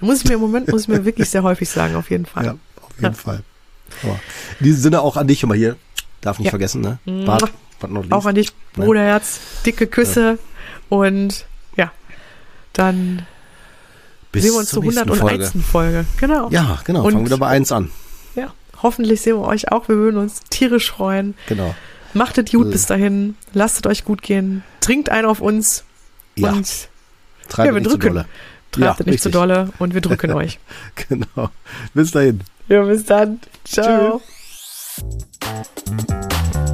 Muss ich mir im Moment, muss ich mir wirklich sehr häufig sagen, auf jeden Fall. Ja, auf jeden ja. Fall. Aber in diesem Sinne auch an dich immer hier. Darf nicht ja. vergessen, ne? Bart, auch an dich, Bruderherz. Dicke Küsse. Ja. Und ja, dann Bis sehen wir uns zur 101. Folge. Folge. Genau. Ja, genau. Und, Fangen wir wieder bei 1 an. Ja, hoffentlich sehen wir euch auch. Wir würden uns tierisch freuen. Genau. Machtet gut bis dahin. Lasst euch gut gehen. Trinkt ein auf uns. Ja. Und Treibt ja, wir nicht drücken. zu dolle. Treibt ja, nicht zu dolle und wir drücken euch. genau. Bis dahin. Ja, bis dann. Ciao. Tschüss.